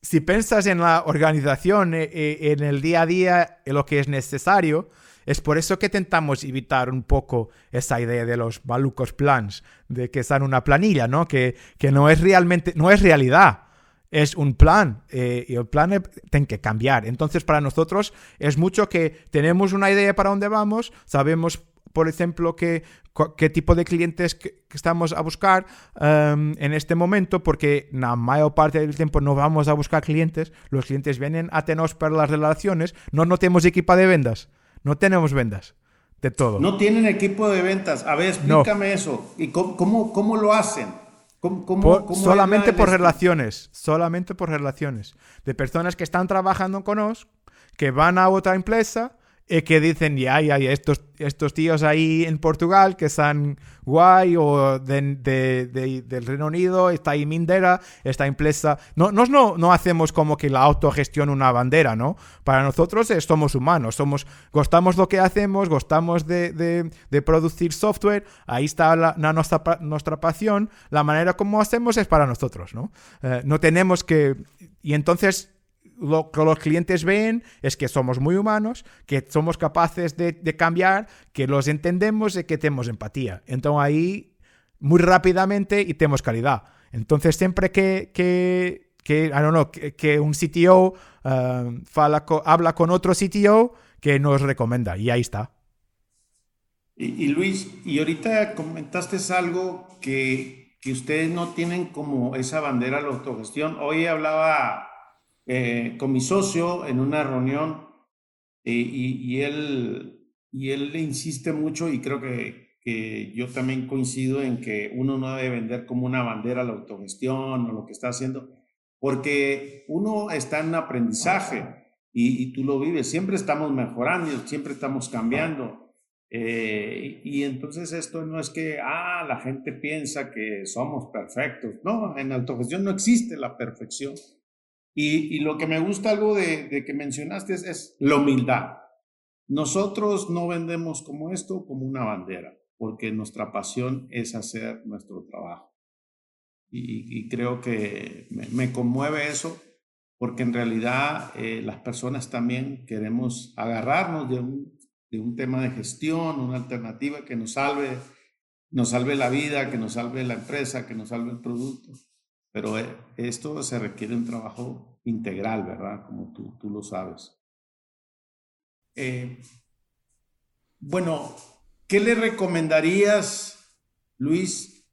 si piensas en la organización, eh, eh, en el día a día, en lo que es necesario, es por eso que intentamos evitar un poco esa idea de los malucos plans, de que están una planilla, ¿no? Que, que no es realmente, no es realidad es un plan eh, y el plan tiene que cambiar. Entonces, para nosotros es mucho que tenemos una idea para dónde vamos, sabemos, por ejemplo, qué, tipo de clientes estamos a buscar em, en este momento, porque la mayor parte del tiempo no vamos a buscar clientes, los clientes vienen a tenernos para las relaciones, no, no tenemos equipo de ventas. No tenemos ventas de todo. No tienen equipo de ventas. A ver, explícame eso. ¿Y cómo, cómo, lo hacen? solamente por relaciones. Solamente por relaciones. De personas que están trabajando con nosotros, que van a otra empresa y que dicen, ya, ya, ya, estos, estos tíos ahí en Portugal que están guay o de, del Reino Unido, está ahí Mindera, esta empresa. No, no, no hacemos como que la autogestión una bandera, ¿no? Para nosotros somos humanos, somos, gustamos lo que hacemos, gustamos de, producir software, ahí está la, nuestra, nuestra pasión, la manera como hacemos es para nosotros, ¿no? Eh, no tenemos que... Y entonces lo que los clientes ven es que somos muy humanos, que somos capaces de, cambiar, que los entendemos y que tenemos empatía. Entonces ahí, muy rápidamente y tenemos calidad. Entonces siempre que, que, que, que, un CTO uh, habla con otro CTO, que nos recomienda y ahí está. Y, Luis, y ahorita comentaste algo que, que ustedes no tienen como esa bandera de la autogestión. Hoy hablaba eh, con mi socio en una reunión eh, y, él, y él insiste mucho y creo que, que, yo también coincido en que uno no debe vender como una bandera la autogestión o lo que está haciendo, porque uno está en un aprendizaje y, tú lo vives, siempre estamos mejorando, siempre estamos cambiando. Eh, y entonces esto no es que, ah, la gente piensa que somos perfectos. No, en autogestión no existe la perfección Y, lo que me gusta algo de, que mencionaste es, la humildad. Nosotros no vendemos como esto, como una bandera, porque nuestra pasión es hacer nuestro trabajo. Y, creo que me, conmueve eso, porque en realidad eh, las personas también queremos agarrarnos de un, tema de gestión, una alternativa que nos salve la vida, que nos salve la empresa, que nos salve el producto. Pero eh, esto se requiere un trabajo integral, ¿verdad? Como tú, tú lo sabes. Eh, bueno, ¿qué le recomendarías, Luis,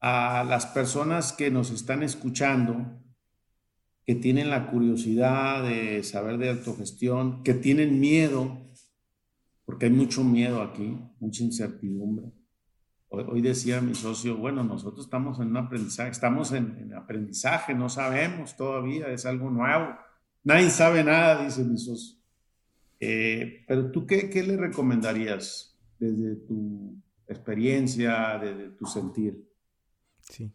a las personas que nos están escuchando, que tienen la curiosidad de saber de autogestión, que tienen miedo, porque hay mucho miedo aquí, mucha incertidumbre? Hoy, decía mi socio, bueno, nosotros estamos en un aprendizaje, estamos en, aprendizaje, no sabemos todavía, es algo nuevo. Nadie sabe nada, dice mi socio. Eh, pero tú, qué, ¿qué le recomendarías desde tu experiencia, desde tu sentir? Sí.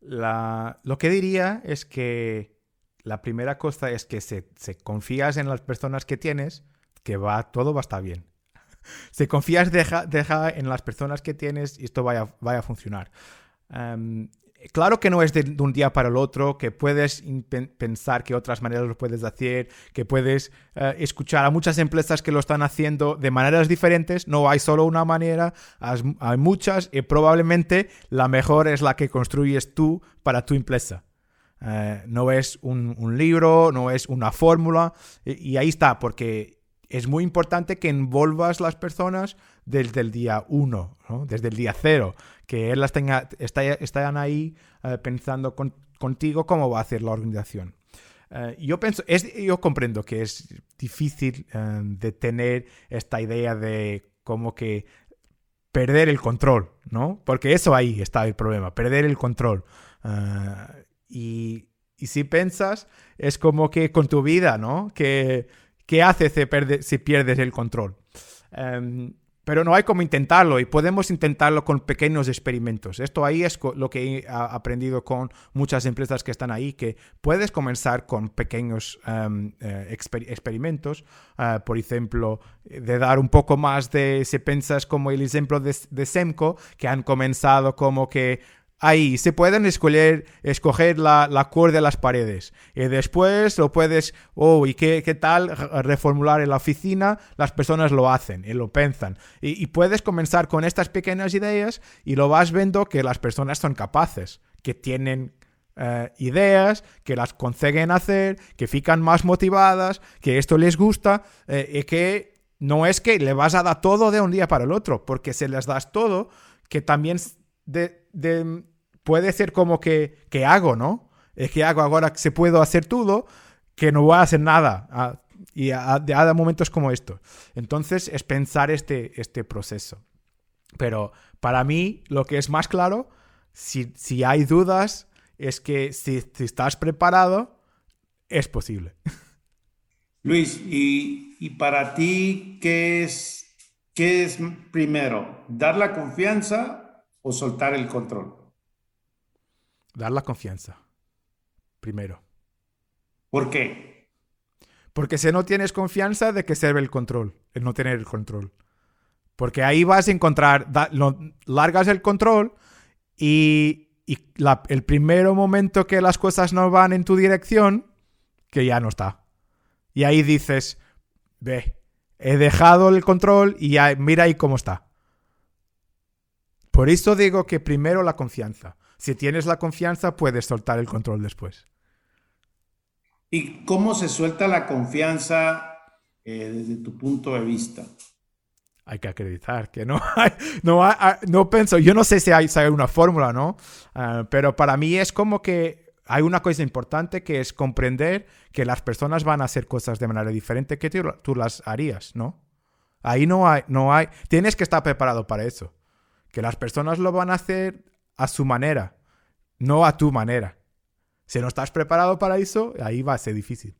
Lo que diría es que la primera cosa es que se, se confías en las personas que tienes, que va, todo va a estar bien. si confías, deja, deja, en las personas que tienes y esto vaya, vaya a funcionar. Em, claro que no es de, un día para el otro, que puedes pensar que otras maneras lo puedes hacer, que puedes eh, escuchar a muchas empresas que lo están haciendo de maneras diferentes. No hay solo una manera, hay muchas y probablemente la mejor es la que construyes tú para tu empresa. Eh, no es un, libro, no es una fórmula y, y ahí está, porque es muy importante que envolvas las personas desde el día uno, desde el día cero, que ellas tenga, estén ahí eh, pensando contigo cómo va a hacer la organización. Eh, yo, pienso, es, yo comprendo que es difícil eh, de tener esta idea de como que perder el control, ¿no? Porque eso ahí está el problema, perder el control. y, y si piensas, es como que con tu vida, ¿no? Que qué hace si, pierdes el control. Em, pero no hay como intentarlo y podemos intentarlo con pequeños experimentos. Esto ahí es lo que he aprendido con muchas empresas que están ahí, que puedes comenzar con pequeños em, eh, experimentos. Eh, por ejemplo, de dar un poco más de, si piensas como el ejemplo de, de Semco, que han comenzado como que ahí se pueden escoger, escoger la, la cuerda de las paredes. Y después lo puedes, oh, ¿y qué, qué, tal reformular en la oficina? Las personas lo hacen y lo piensan. Y, puedes comenzar con estas pequeñas ideas y lo vas viendo que las personas son capaces, que tienen eh, ideas, que las consiguen hacer, que fican más motivadas, que esto les gusta eh, y que no es que le vas a dar todo de un día para el otro, porque si les das todo, que también de, puede ser como que, ¿qué hago, no? Es que hago ahora que se puedo hacer todo, que no voy a hacer nada. Ah, y a, a, momentos como estos. Entonces es pensar este, este proceso. Pero para mí lo que es más claro, si, si hay dudas, es que si, si, estás preparado, es posible. Luis, ¿y, y para ti qué es, qué es primero? ¿Dar la confianza o soltar el control? Dar la confianza. Primero. ¿Por qué? Porque si no tienes confianza, ¿de qué sirve el control? El no tener el control. Porque ahí vas a encontrar, largas el control y, el primer momento que las cosas no van en tu dirección, que ya no está. Y ahí dices, ve, he dejado el control y ya, mira ahí cómo está. Por eso digo que primero la confianza. Si tienes la confianza, puedes soltar el control después. ¿Y cómo se suelta la confianza eh, desde tu punto de vista? Hay que acreditar que no hay, no, ah, no pienso, yo no sé si hay, una fórmula, ¿no? Ah, pero para mí es como que hay una cosa importante que es comprender que las personas van a hacer cosas de manera diferente que tú, tú las harías, ¿no? Ahí no hay, no hay, tienes que estar preparado para eso. Que las personas lo van a hacer a su manera, no a tu manera. Si no estás preparado para eso, ahí va a ser difícil.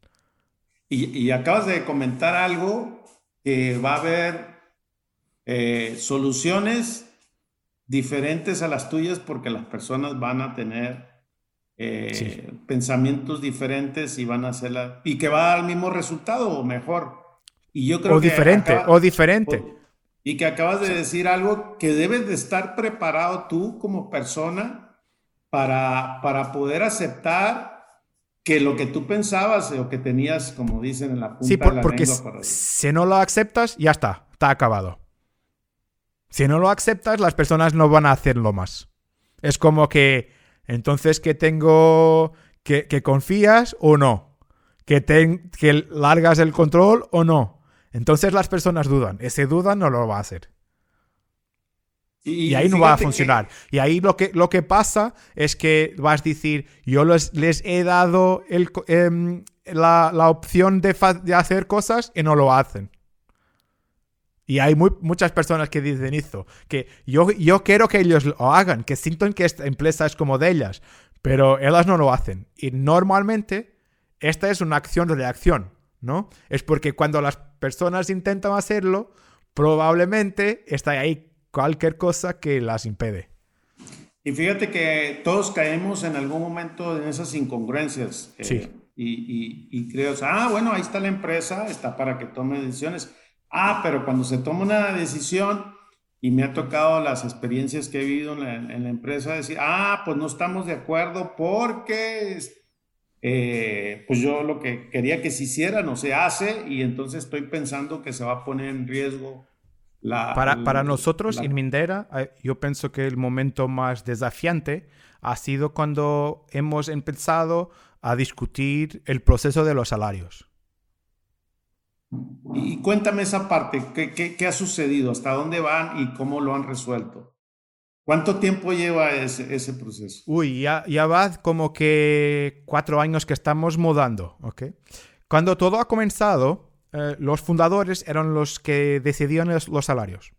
Y, acabas de comentar algo que va a haber eh, soluciones diferentes a las tuyas porque las personas van a tener eh, pensamientos diferentes y van a hacer la, y que va a dar el mismo resultado o mejor. Y yo creo o diferente, o diferente. Y que acabas de decir algo que debes de estar preparado tú como persona para, para poder aceptar que lo que tú pensabas o que tenías, como dicen en la punta sí, de la porque si no lo aceptas, ya está, está acabado. Si no lo aceptas, las personas no van a hacerlo más. Es como que, entonces, que tengo, que, confías o no, que, que largas el control o no. Entonces las personas dudan. Ese duda no lo va a hacer. Y, ahí no va a funcionar. Y ahí lo que, lo que pasa es que vas a decir, yo les, les he dado el, em, la, la, opción de, de, hacer cosas y no lo hacen. Y hay muy, muchas personas que dicen eso, que yo, yo quiero que ellos lo hagan, que sienten que esta empresa es como de ellas, pero ellas no lo hacen. Y normalmente esta es una acción-reacción, ¿no? Es porque cuando las personas intentan hacerlo, probablemente está ahí cualquier cosa que las impede. Y fíjate que todos caemos en algún momento en esas incongruencias. Eh, sí. y, y, creo, ah, bueno, ahí está la empresa, está para que tome decisiones. Ah, pero cuando se toma una decisión, y me ha tocado las experiencias que he vivido en la, empresa, decir, ah, pues no estamos de acuerdo porque, eh, pues yo lo que quería que se hiciera no se hace y entonces estoy pensando que se va a poner en riesgo para, nosotros en Mindera, eh, yo pienso que el momento más desafiante ha sido cuando hemos empezado a discutir el proceso de los salarios. Y cuéntame esa parte, ¿qué, ha sucedido? ¿Hasta dónde van y cómo lo han resuelto? ¿Cuánto tiempo lleva ese, proceso? Uy, ya, va como que cuatro años que estamos mudando, ¿ok? Cuando todo ha comenzado, eh, los fundadores eran los que decidían los, salarios.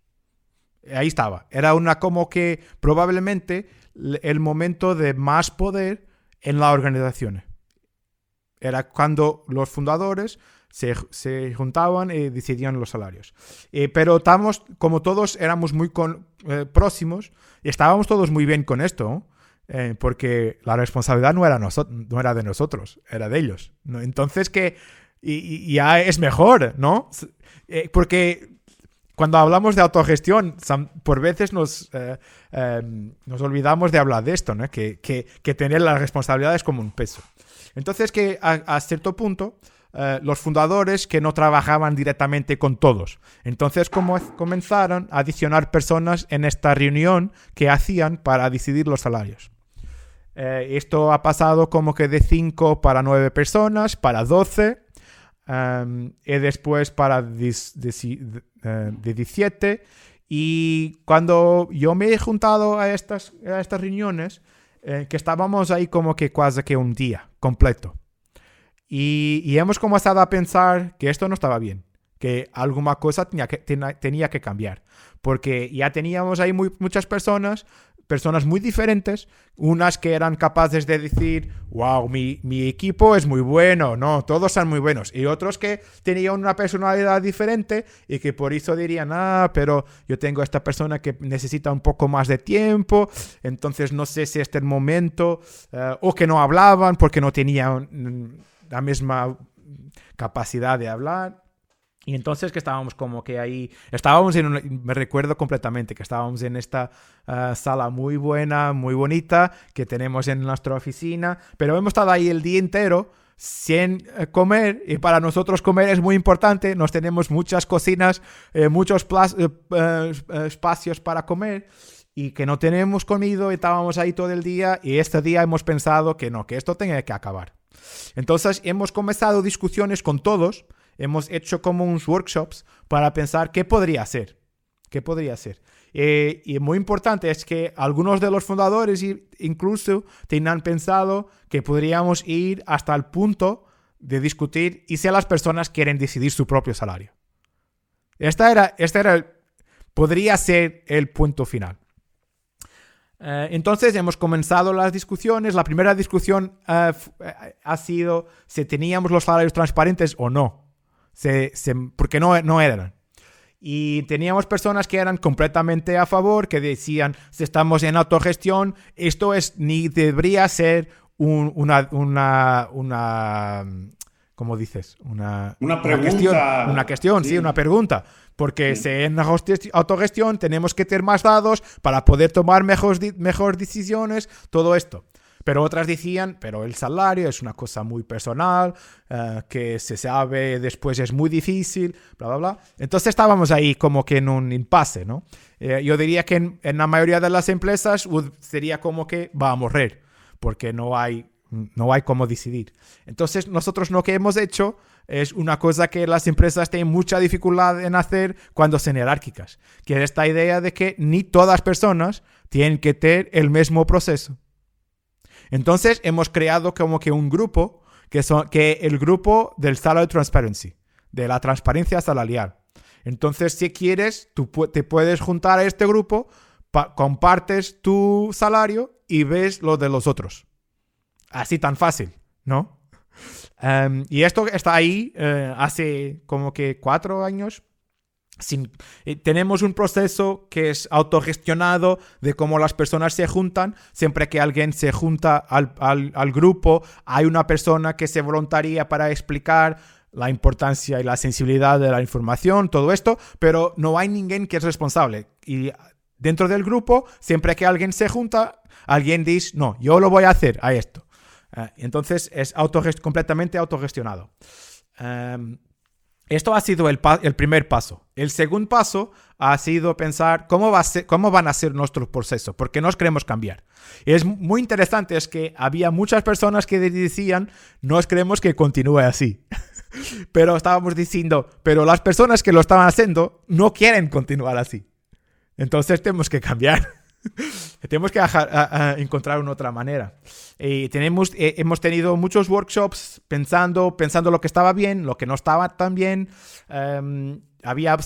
Ahí estaba. Era una como que probablemente el momento de más poder en la organización. Era cuando los fundadores se, juntaban y decidían los salarios. Eh, pero estamos, como todos éramos muy eh, próximos, estábamos todos muy bien con esto, porque la responsabilidad no era, no era de nosotros, era de ellos. Entonces que y, ya es mejor, ¿no? Eh, porque cuando hablamos de autogestión, por veces nos, eh, em, nos olvidamos de hablar de esto, ¿no? Que, que, tener las responsabilidades como un peso. Entonces que a, cierto punto eh, los fundadores que no trabajaban directamente con todos. Entonces como comenzaron a adicionar personas en esta reunión que hacían para decidir los salarios. esto ha pasado como que de 5 para 9 personas, para 12 y después para de, 17. Eh, y cuando yo me he juntado a estas, a estas reuniones, eh, que estábamos ahí como que casi que un día completo. Y, y, hemos comenzado a pensar que esto no estaba bien, que alguna cosa tenía que, tenía que cambiar. Porque ya teníamos ahí muy, muchas personas personas muy diferentes, unas que eran capaces de decir, wow, mi, equipo es muy bueno, no, todos son muy buenos, y otros que tenían una personalidad diferente y que por eso dirían, ah, pero yo tengo esta persona que necesita un poco más de tiempo, entonces no sé si este momento, eh, o que no hablaban porque no tenían la misma capacidad de hablar. Y entonces que estábamos como que ahí, estábamos en, me recuerdo completamente que estábamos en esta ah, sala muy buena, muy bonita, que tenemos en nuestra oficina, pero hemos estado ahí el día entero sin eh, comer y para nosotros comer es muy importante, nos tenemos muchas cocinas, eh, muchos eh, espacios para comer y que no tenemos comido estábamos ahí todo el día y este día hemos pensado que no, que esto tenía que acabar. Entonces hemos comenzado discusiones con todos, hemos hecho como unos workshops para pensar qué podría ser. ¿Qué podría ser? Eh, y muy importante es que algunos de los fundadores incluso tenían pensado que podríamos ir hasta el punto de discutir y si las personas quieren decidir su propio salario. Esta era, esta era podría ser el punto final. Eh, entonces hemos comenzado las discusiones. La primera discusión eh, ha sido si teníamos los salarios transparentes o no se, porque no, no eran. Y teníamos personas que eran completamente a favor, que decían, si estamos en autogestión, esto es ni debería ser una, una, una, ¿cómo dices? Una, una pregunta. cuestión, una cuestión, sí. una pregunta. Porque si en la autogestión tenemos que tener más datos para poder tomar mejores, mejores decisiones, todo esto. Pero otras decían, pero el salario es una cosa muy personal, eh, que se sabe después es muy difícil, bla, bla, bla. Entonces estábamos ahí como que en un impasse, ¿no? Eh, yo diría que en, en, la mayoría de las empresas sería como que va a morrer, porque no hay, no hay cómo decidir. Entonces nosotros lo que hemos hecho es una cosa que las empresas tienen mucha dificultad en hacer cuando son jerárquicas, que es esta idea de que ni todas personas tienen que tener el mismo proceso. Entonces hemos creado como que un grupo, que, son, que el grupo del Salary Transparency, de la transparencia salarial. Entonces, si quieres, tú te puedes juntar a este grupo, compartes tu salario y ves lo de los otros. Así tan fácil, ¿no? Um, y esto está ahí uh, hace como que cuatro años, eh, tenemos un proceso que es autogestionado de cómo las personas se juntan. Siempre que alguien se junta al, grupo, hay una persona que se voluntaría para explicar la importancia y la sensibilidad de la información, todo esto, pero no hay ninguém que es responsable. Y dentro del grupo, siempre que alguien se junta, alguien dice, no, yo lo voy a hacer a esto. Uh, entonces es autogest completamente autogestionado. Um, esto ha sido el, primer paso. El segundo paso ha sido pensar cómo, cómo van a ser nuestros procesos, porque nos queremos cambiar. Y es muy interesante, es que había muchas personas que decían, nos queremos que continúe así. pero estábamos diciendo, pero las personas que lo estaban haciendo no quieren continuar así. Entonces tenemos que cambiar. tenemos que a, a, encontrar una otra manera. Y tenemos, eh, hemos tenido muchos workshops pensando, pensando lo que estaba bien, lo que no estaba tan bien. Um, había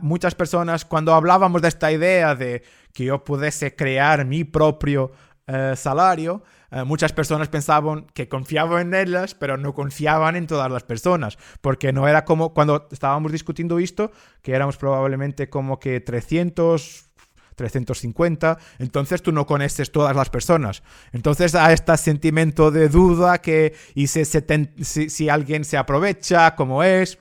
muchas personas, cuando hablábamos de esta idea de que yo pudiese crear mi propio uh, salario, uh, muchas personas pensaban que confiaban en ellas, pero no confiaban en todas las personas, porque no era como cuando estábamos discutiendo esto, que éramos probablemente como que 300 350, entonces tú no conoces todas las personas. Entonces hay este sentimiento de duda que y si, si, alguien se aprovecha, como es.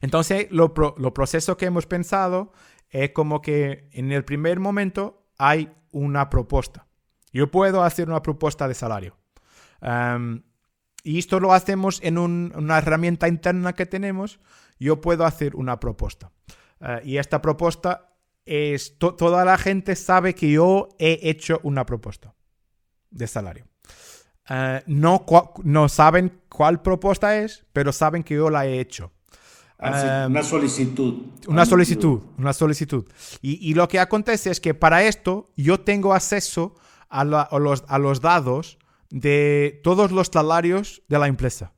Entonces lo, proceso que hemos pensado es como que en el primer momento hay una propuesta. Yo puedo hacer una propuesta de salario. Um, y esto lo hacemos en un, una herramienta interna que tenemos. Yo puedo hacer una propuesta. Uh, y esta propuesta es to toda la gente sabe que yo he hecho una propuesta de salario. Uh, no, no saben cuál propuesta es, pero saben que yo la he hecho. Um, una solicitud. Una solicitud, una solicitud. Y, y, lo que acontece es que para esto yo tengo acceso a, la, a, los, a los datos de todos los salarios de la empresa.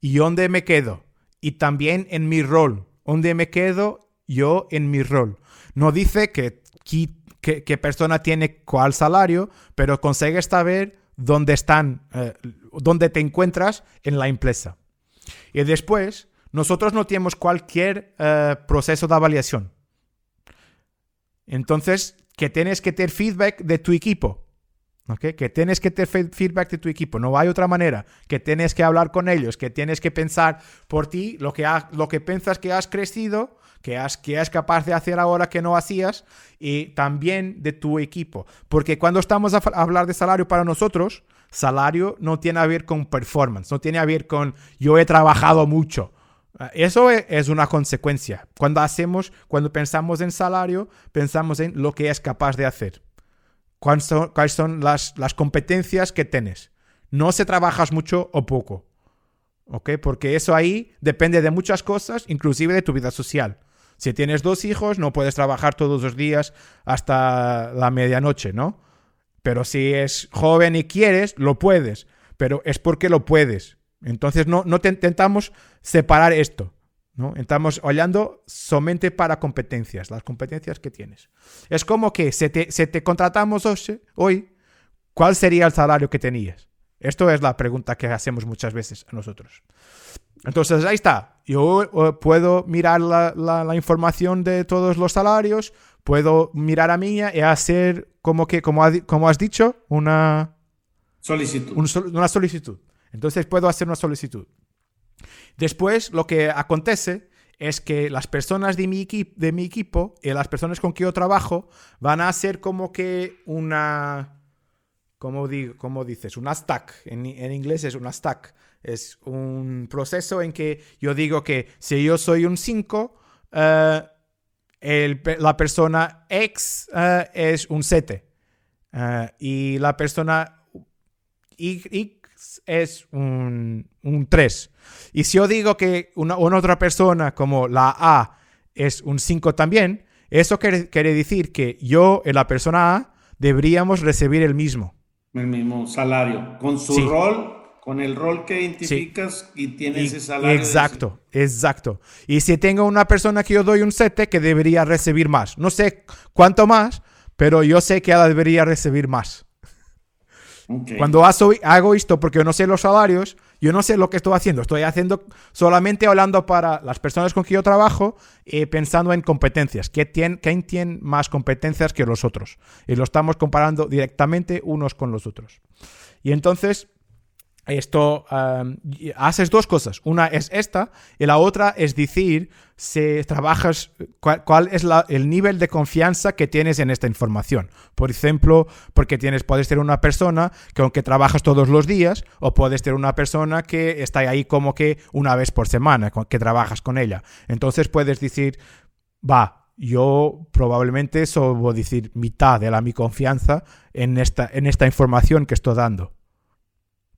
Y dónde me quedo. Y también en mi rol. Dónde me quedo yo en mi rol. No dice que qué persona tiene cuál salario, pero consigue saber dónde están, eh, dónde te encuentras en la empresa. Y después, nosotros no tenemos cualquier eh, proceso de avaliación. Entonces, que tienes que tener feedback de tu equipo. ¿okay? Que tienes que tener feedback de tu equipo. No hay otra manera. Que tienes que hablar con ellos. Que tienes que pensar por ti lo que, lo que piensas que has crecido que, has, que es capaz de hacer ahora que no hacías y también de tu equipo. Porque cuando estamos a hablar de salario para nosotros, salario no tiene a ver con performance, no tiene a ver con yo he trabajado mucho. Ah, eso e, es una consecuencia. Cuando hacemos, cuando pensamos en salario, pensamos en lo que es capaz de hacer. ¿Cuáles son, cuáles son las, las competencias que tienes? No se trabajas mucho o poco. ¿Ok? Porque eso ahí depende de muchas cosas, inclusive de tu vida social. Si tienes dos hijos, no puedes trabajar todos los días hasta la medianoche, ¿no? Pero si es joven y quieres, lo puedes. Pero es porque lo puedes. Entonces no, no te intentamos separar esto. ¿no? Estamos hablando solamente para competencias, las competencias que tienes. Es como que si te, si te contratamos hoy, ¿cuál sería el salario que tenías? Esto es la pregunta que hacemos muchas veces a nosotros. Entonces ahí está. Yo uh, puedo mirar la, la, la, información de todos los salarios, puedo mirar a mía y hacer como que, como, ha, como has dicho, una... Solicitud. una solicitud. Entonces puedo hacer una solicitud. Después lo que acontece es que las personas de mi, de mi equipo y las personas con que yo trabajo van a hacer como que una... ¿Cómo, digo, cómo dices? Una stack. En, inglés es una stack. Es un proceso en que yo digo que si yo soy un 5, eh, la persona X eh, es un 7. Eh, y la persona Y, es un, 3. Y si yo digo que una, otra persona como la A es un 5 también, eso quiere, decir que yo y la persona A deberíamos recibir el mismo. El mismo salario, con su rol con el rol que identificas y tienes ese salario. Exacto, exacto. Y si tengo una persona que yo doy un 7 que debería recibir más. No sé cuánto más, pero yo sé que ella debería recibir más. Cuando hago esto porque yo no sé los salarios, yo no sé lo que estoy haciendo. Estoy haciendo solamente hablando para las personas con que yo trabajo y pensando en competencias. ¿Quién tiene más competencias que los otros? Y lo estamos comparando directamente unos con los otros. Y entonces esto haces dos cosas. Una es esta y la otra es decir si trabajas cuál, es el nivel de confianza que tienes en esta información. Por ejemplo, porque tienes puedes ser una persona que aunque trabajas todos los días o puedes ser una persona que está ahí como que una vez por semana que trabajas con ella. Entonces puedes decir, va, yo probablemente voy a decir mitad de la mi confianza en esta, en esta información que estoy dando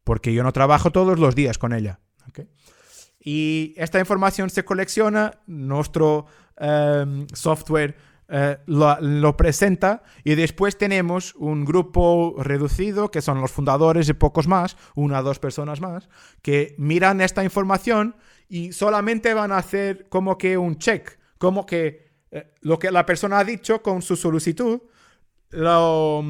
porque yo no trabajo todos los días con ella. Y esta información se colecciona, nuestro em, software eh, lo, presenta y después tenemos un grupo reducido, que son los fundadores y pocos más, una o dos personas más, que miran esta información y solamente van a hacer como que un check, como que eh, lo que la persona ha dicho con su solicitud, lo,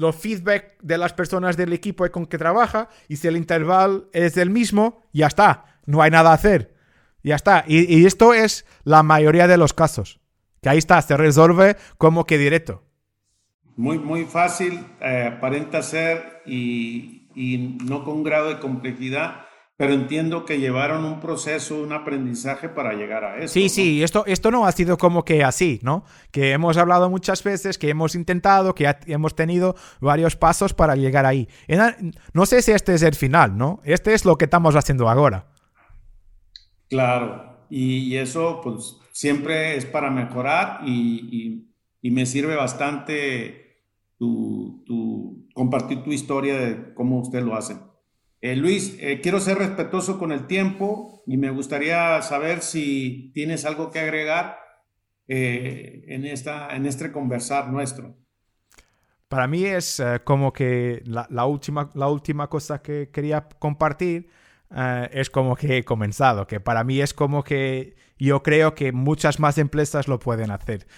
los feedback de las personas del equipo con que trabaja y si el intervalo es el mismo, ya está, no hay nada a hacer. Ya está. Y, esto es la mayoría de los casos. Que ahí está, se resuelve como que directo. Muy, muy fácil, eh, aparenta ser y, y no con grado de complejidad pero entiendo que llevaron un proceso, un aprendizaje para llegar a eso. Sí, sí, esto, esto no ha sido como que así, ¿no? Que hemos hablado muchas veces, que hemos intentado, que hemos tenido varios pasos para llegar ahí. No sé si este es el final, ¿no? Este es lo que estamos haciendo ahora. Claro, y, eso pues siempre es para mejorar y, me sirve bastante tu, compartir tu historia de cómo usted lo hace. Eh, Luis, eh, quiero ser respetuoso con el tiempo y me gustaría saber si tienes algo que agregar eh, en, esta, en este conversar nuestro. Para mí es como que la, última, la última cosa que quería compartir es como que he comenzado, que para mí es como que yo creo que muchas más empresas lo pueden hacer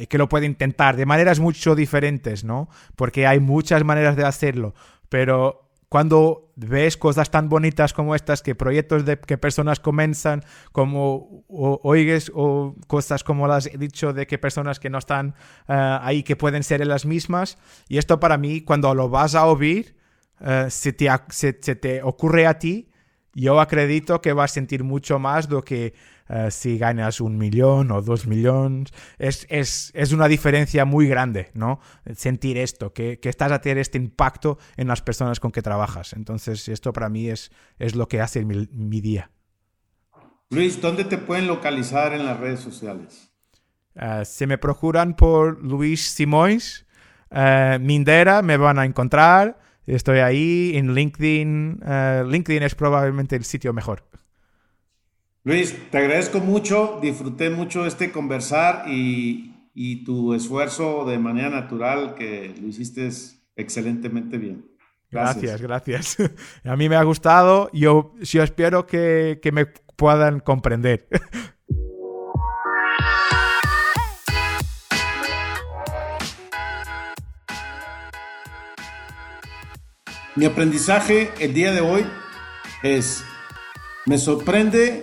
y que lo pueden intentar de maneras mucho diferentes, ¿no? Porque hay muchas maneras de hacerlo, pero cuando ves cosas tan bonitas como estas, que proyectos de que personas comienzan, como oigues o cosas como las he dicho de que personas que no están eh, ahí que pueden ser las mismas, y esto para mí, cuando lo vas a oír, uh, se, te, se, te ocurre a ti, yo acredito que vas a sentir mucho más de que eh, si ganas un millón o dos millones. Es, es, es, una diferencia muy grande, ¿no? Sentir esto, que, que, estás a tener este impacto en las personas con que trabajas. Entonces, esto para mí es, es lo que hace mi, mi día. Luis, ¿dónde te pueden localizar en las redes sociales? Uh, se me procuran por Luis Simões, uh, Mindera, me van a encontrar. Estoy ahí en LinkedIn. LinkedIn es probablemente el sitio mejor. Luis, te agradezco mucho, disfruté mucho este conversar y, tu esfuerzo de manera natural que lo hiciste excelentemente bien. Gracias, gracias. A mí me ha gustado. Yo, yo espero que, que me puedan comprender. Mi aprendizaje el día de hoy es, me sorprende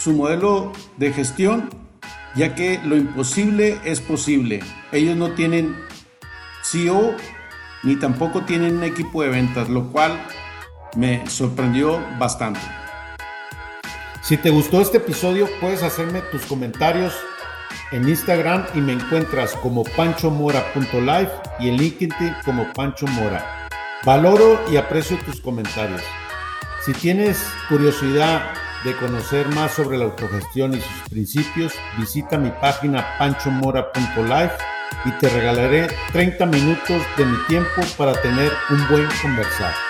su modelo de gestión, ya que lo imposible es posible. Ellos no tienen CEO, ni tampoco tienen un equipo de ventas, lo cual me sorprendió bastante. Si te gustó este episodio, puedes hacerme tus comentarios en Instagram y me encuentras como panchomora.life y en LinkedIn como Pancho Mora. Valoro y aprecio tus comentarios. Si tienes curiosidad de conocer más sobre la autogestión y sus principios, visita mi página panchomora.life y te regalaré 30 minutos de mi tiempo para tener un buen conversar.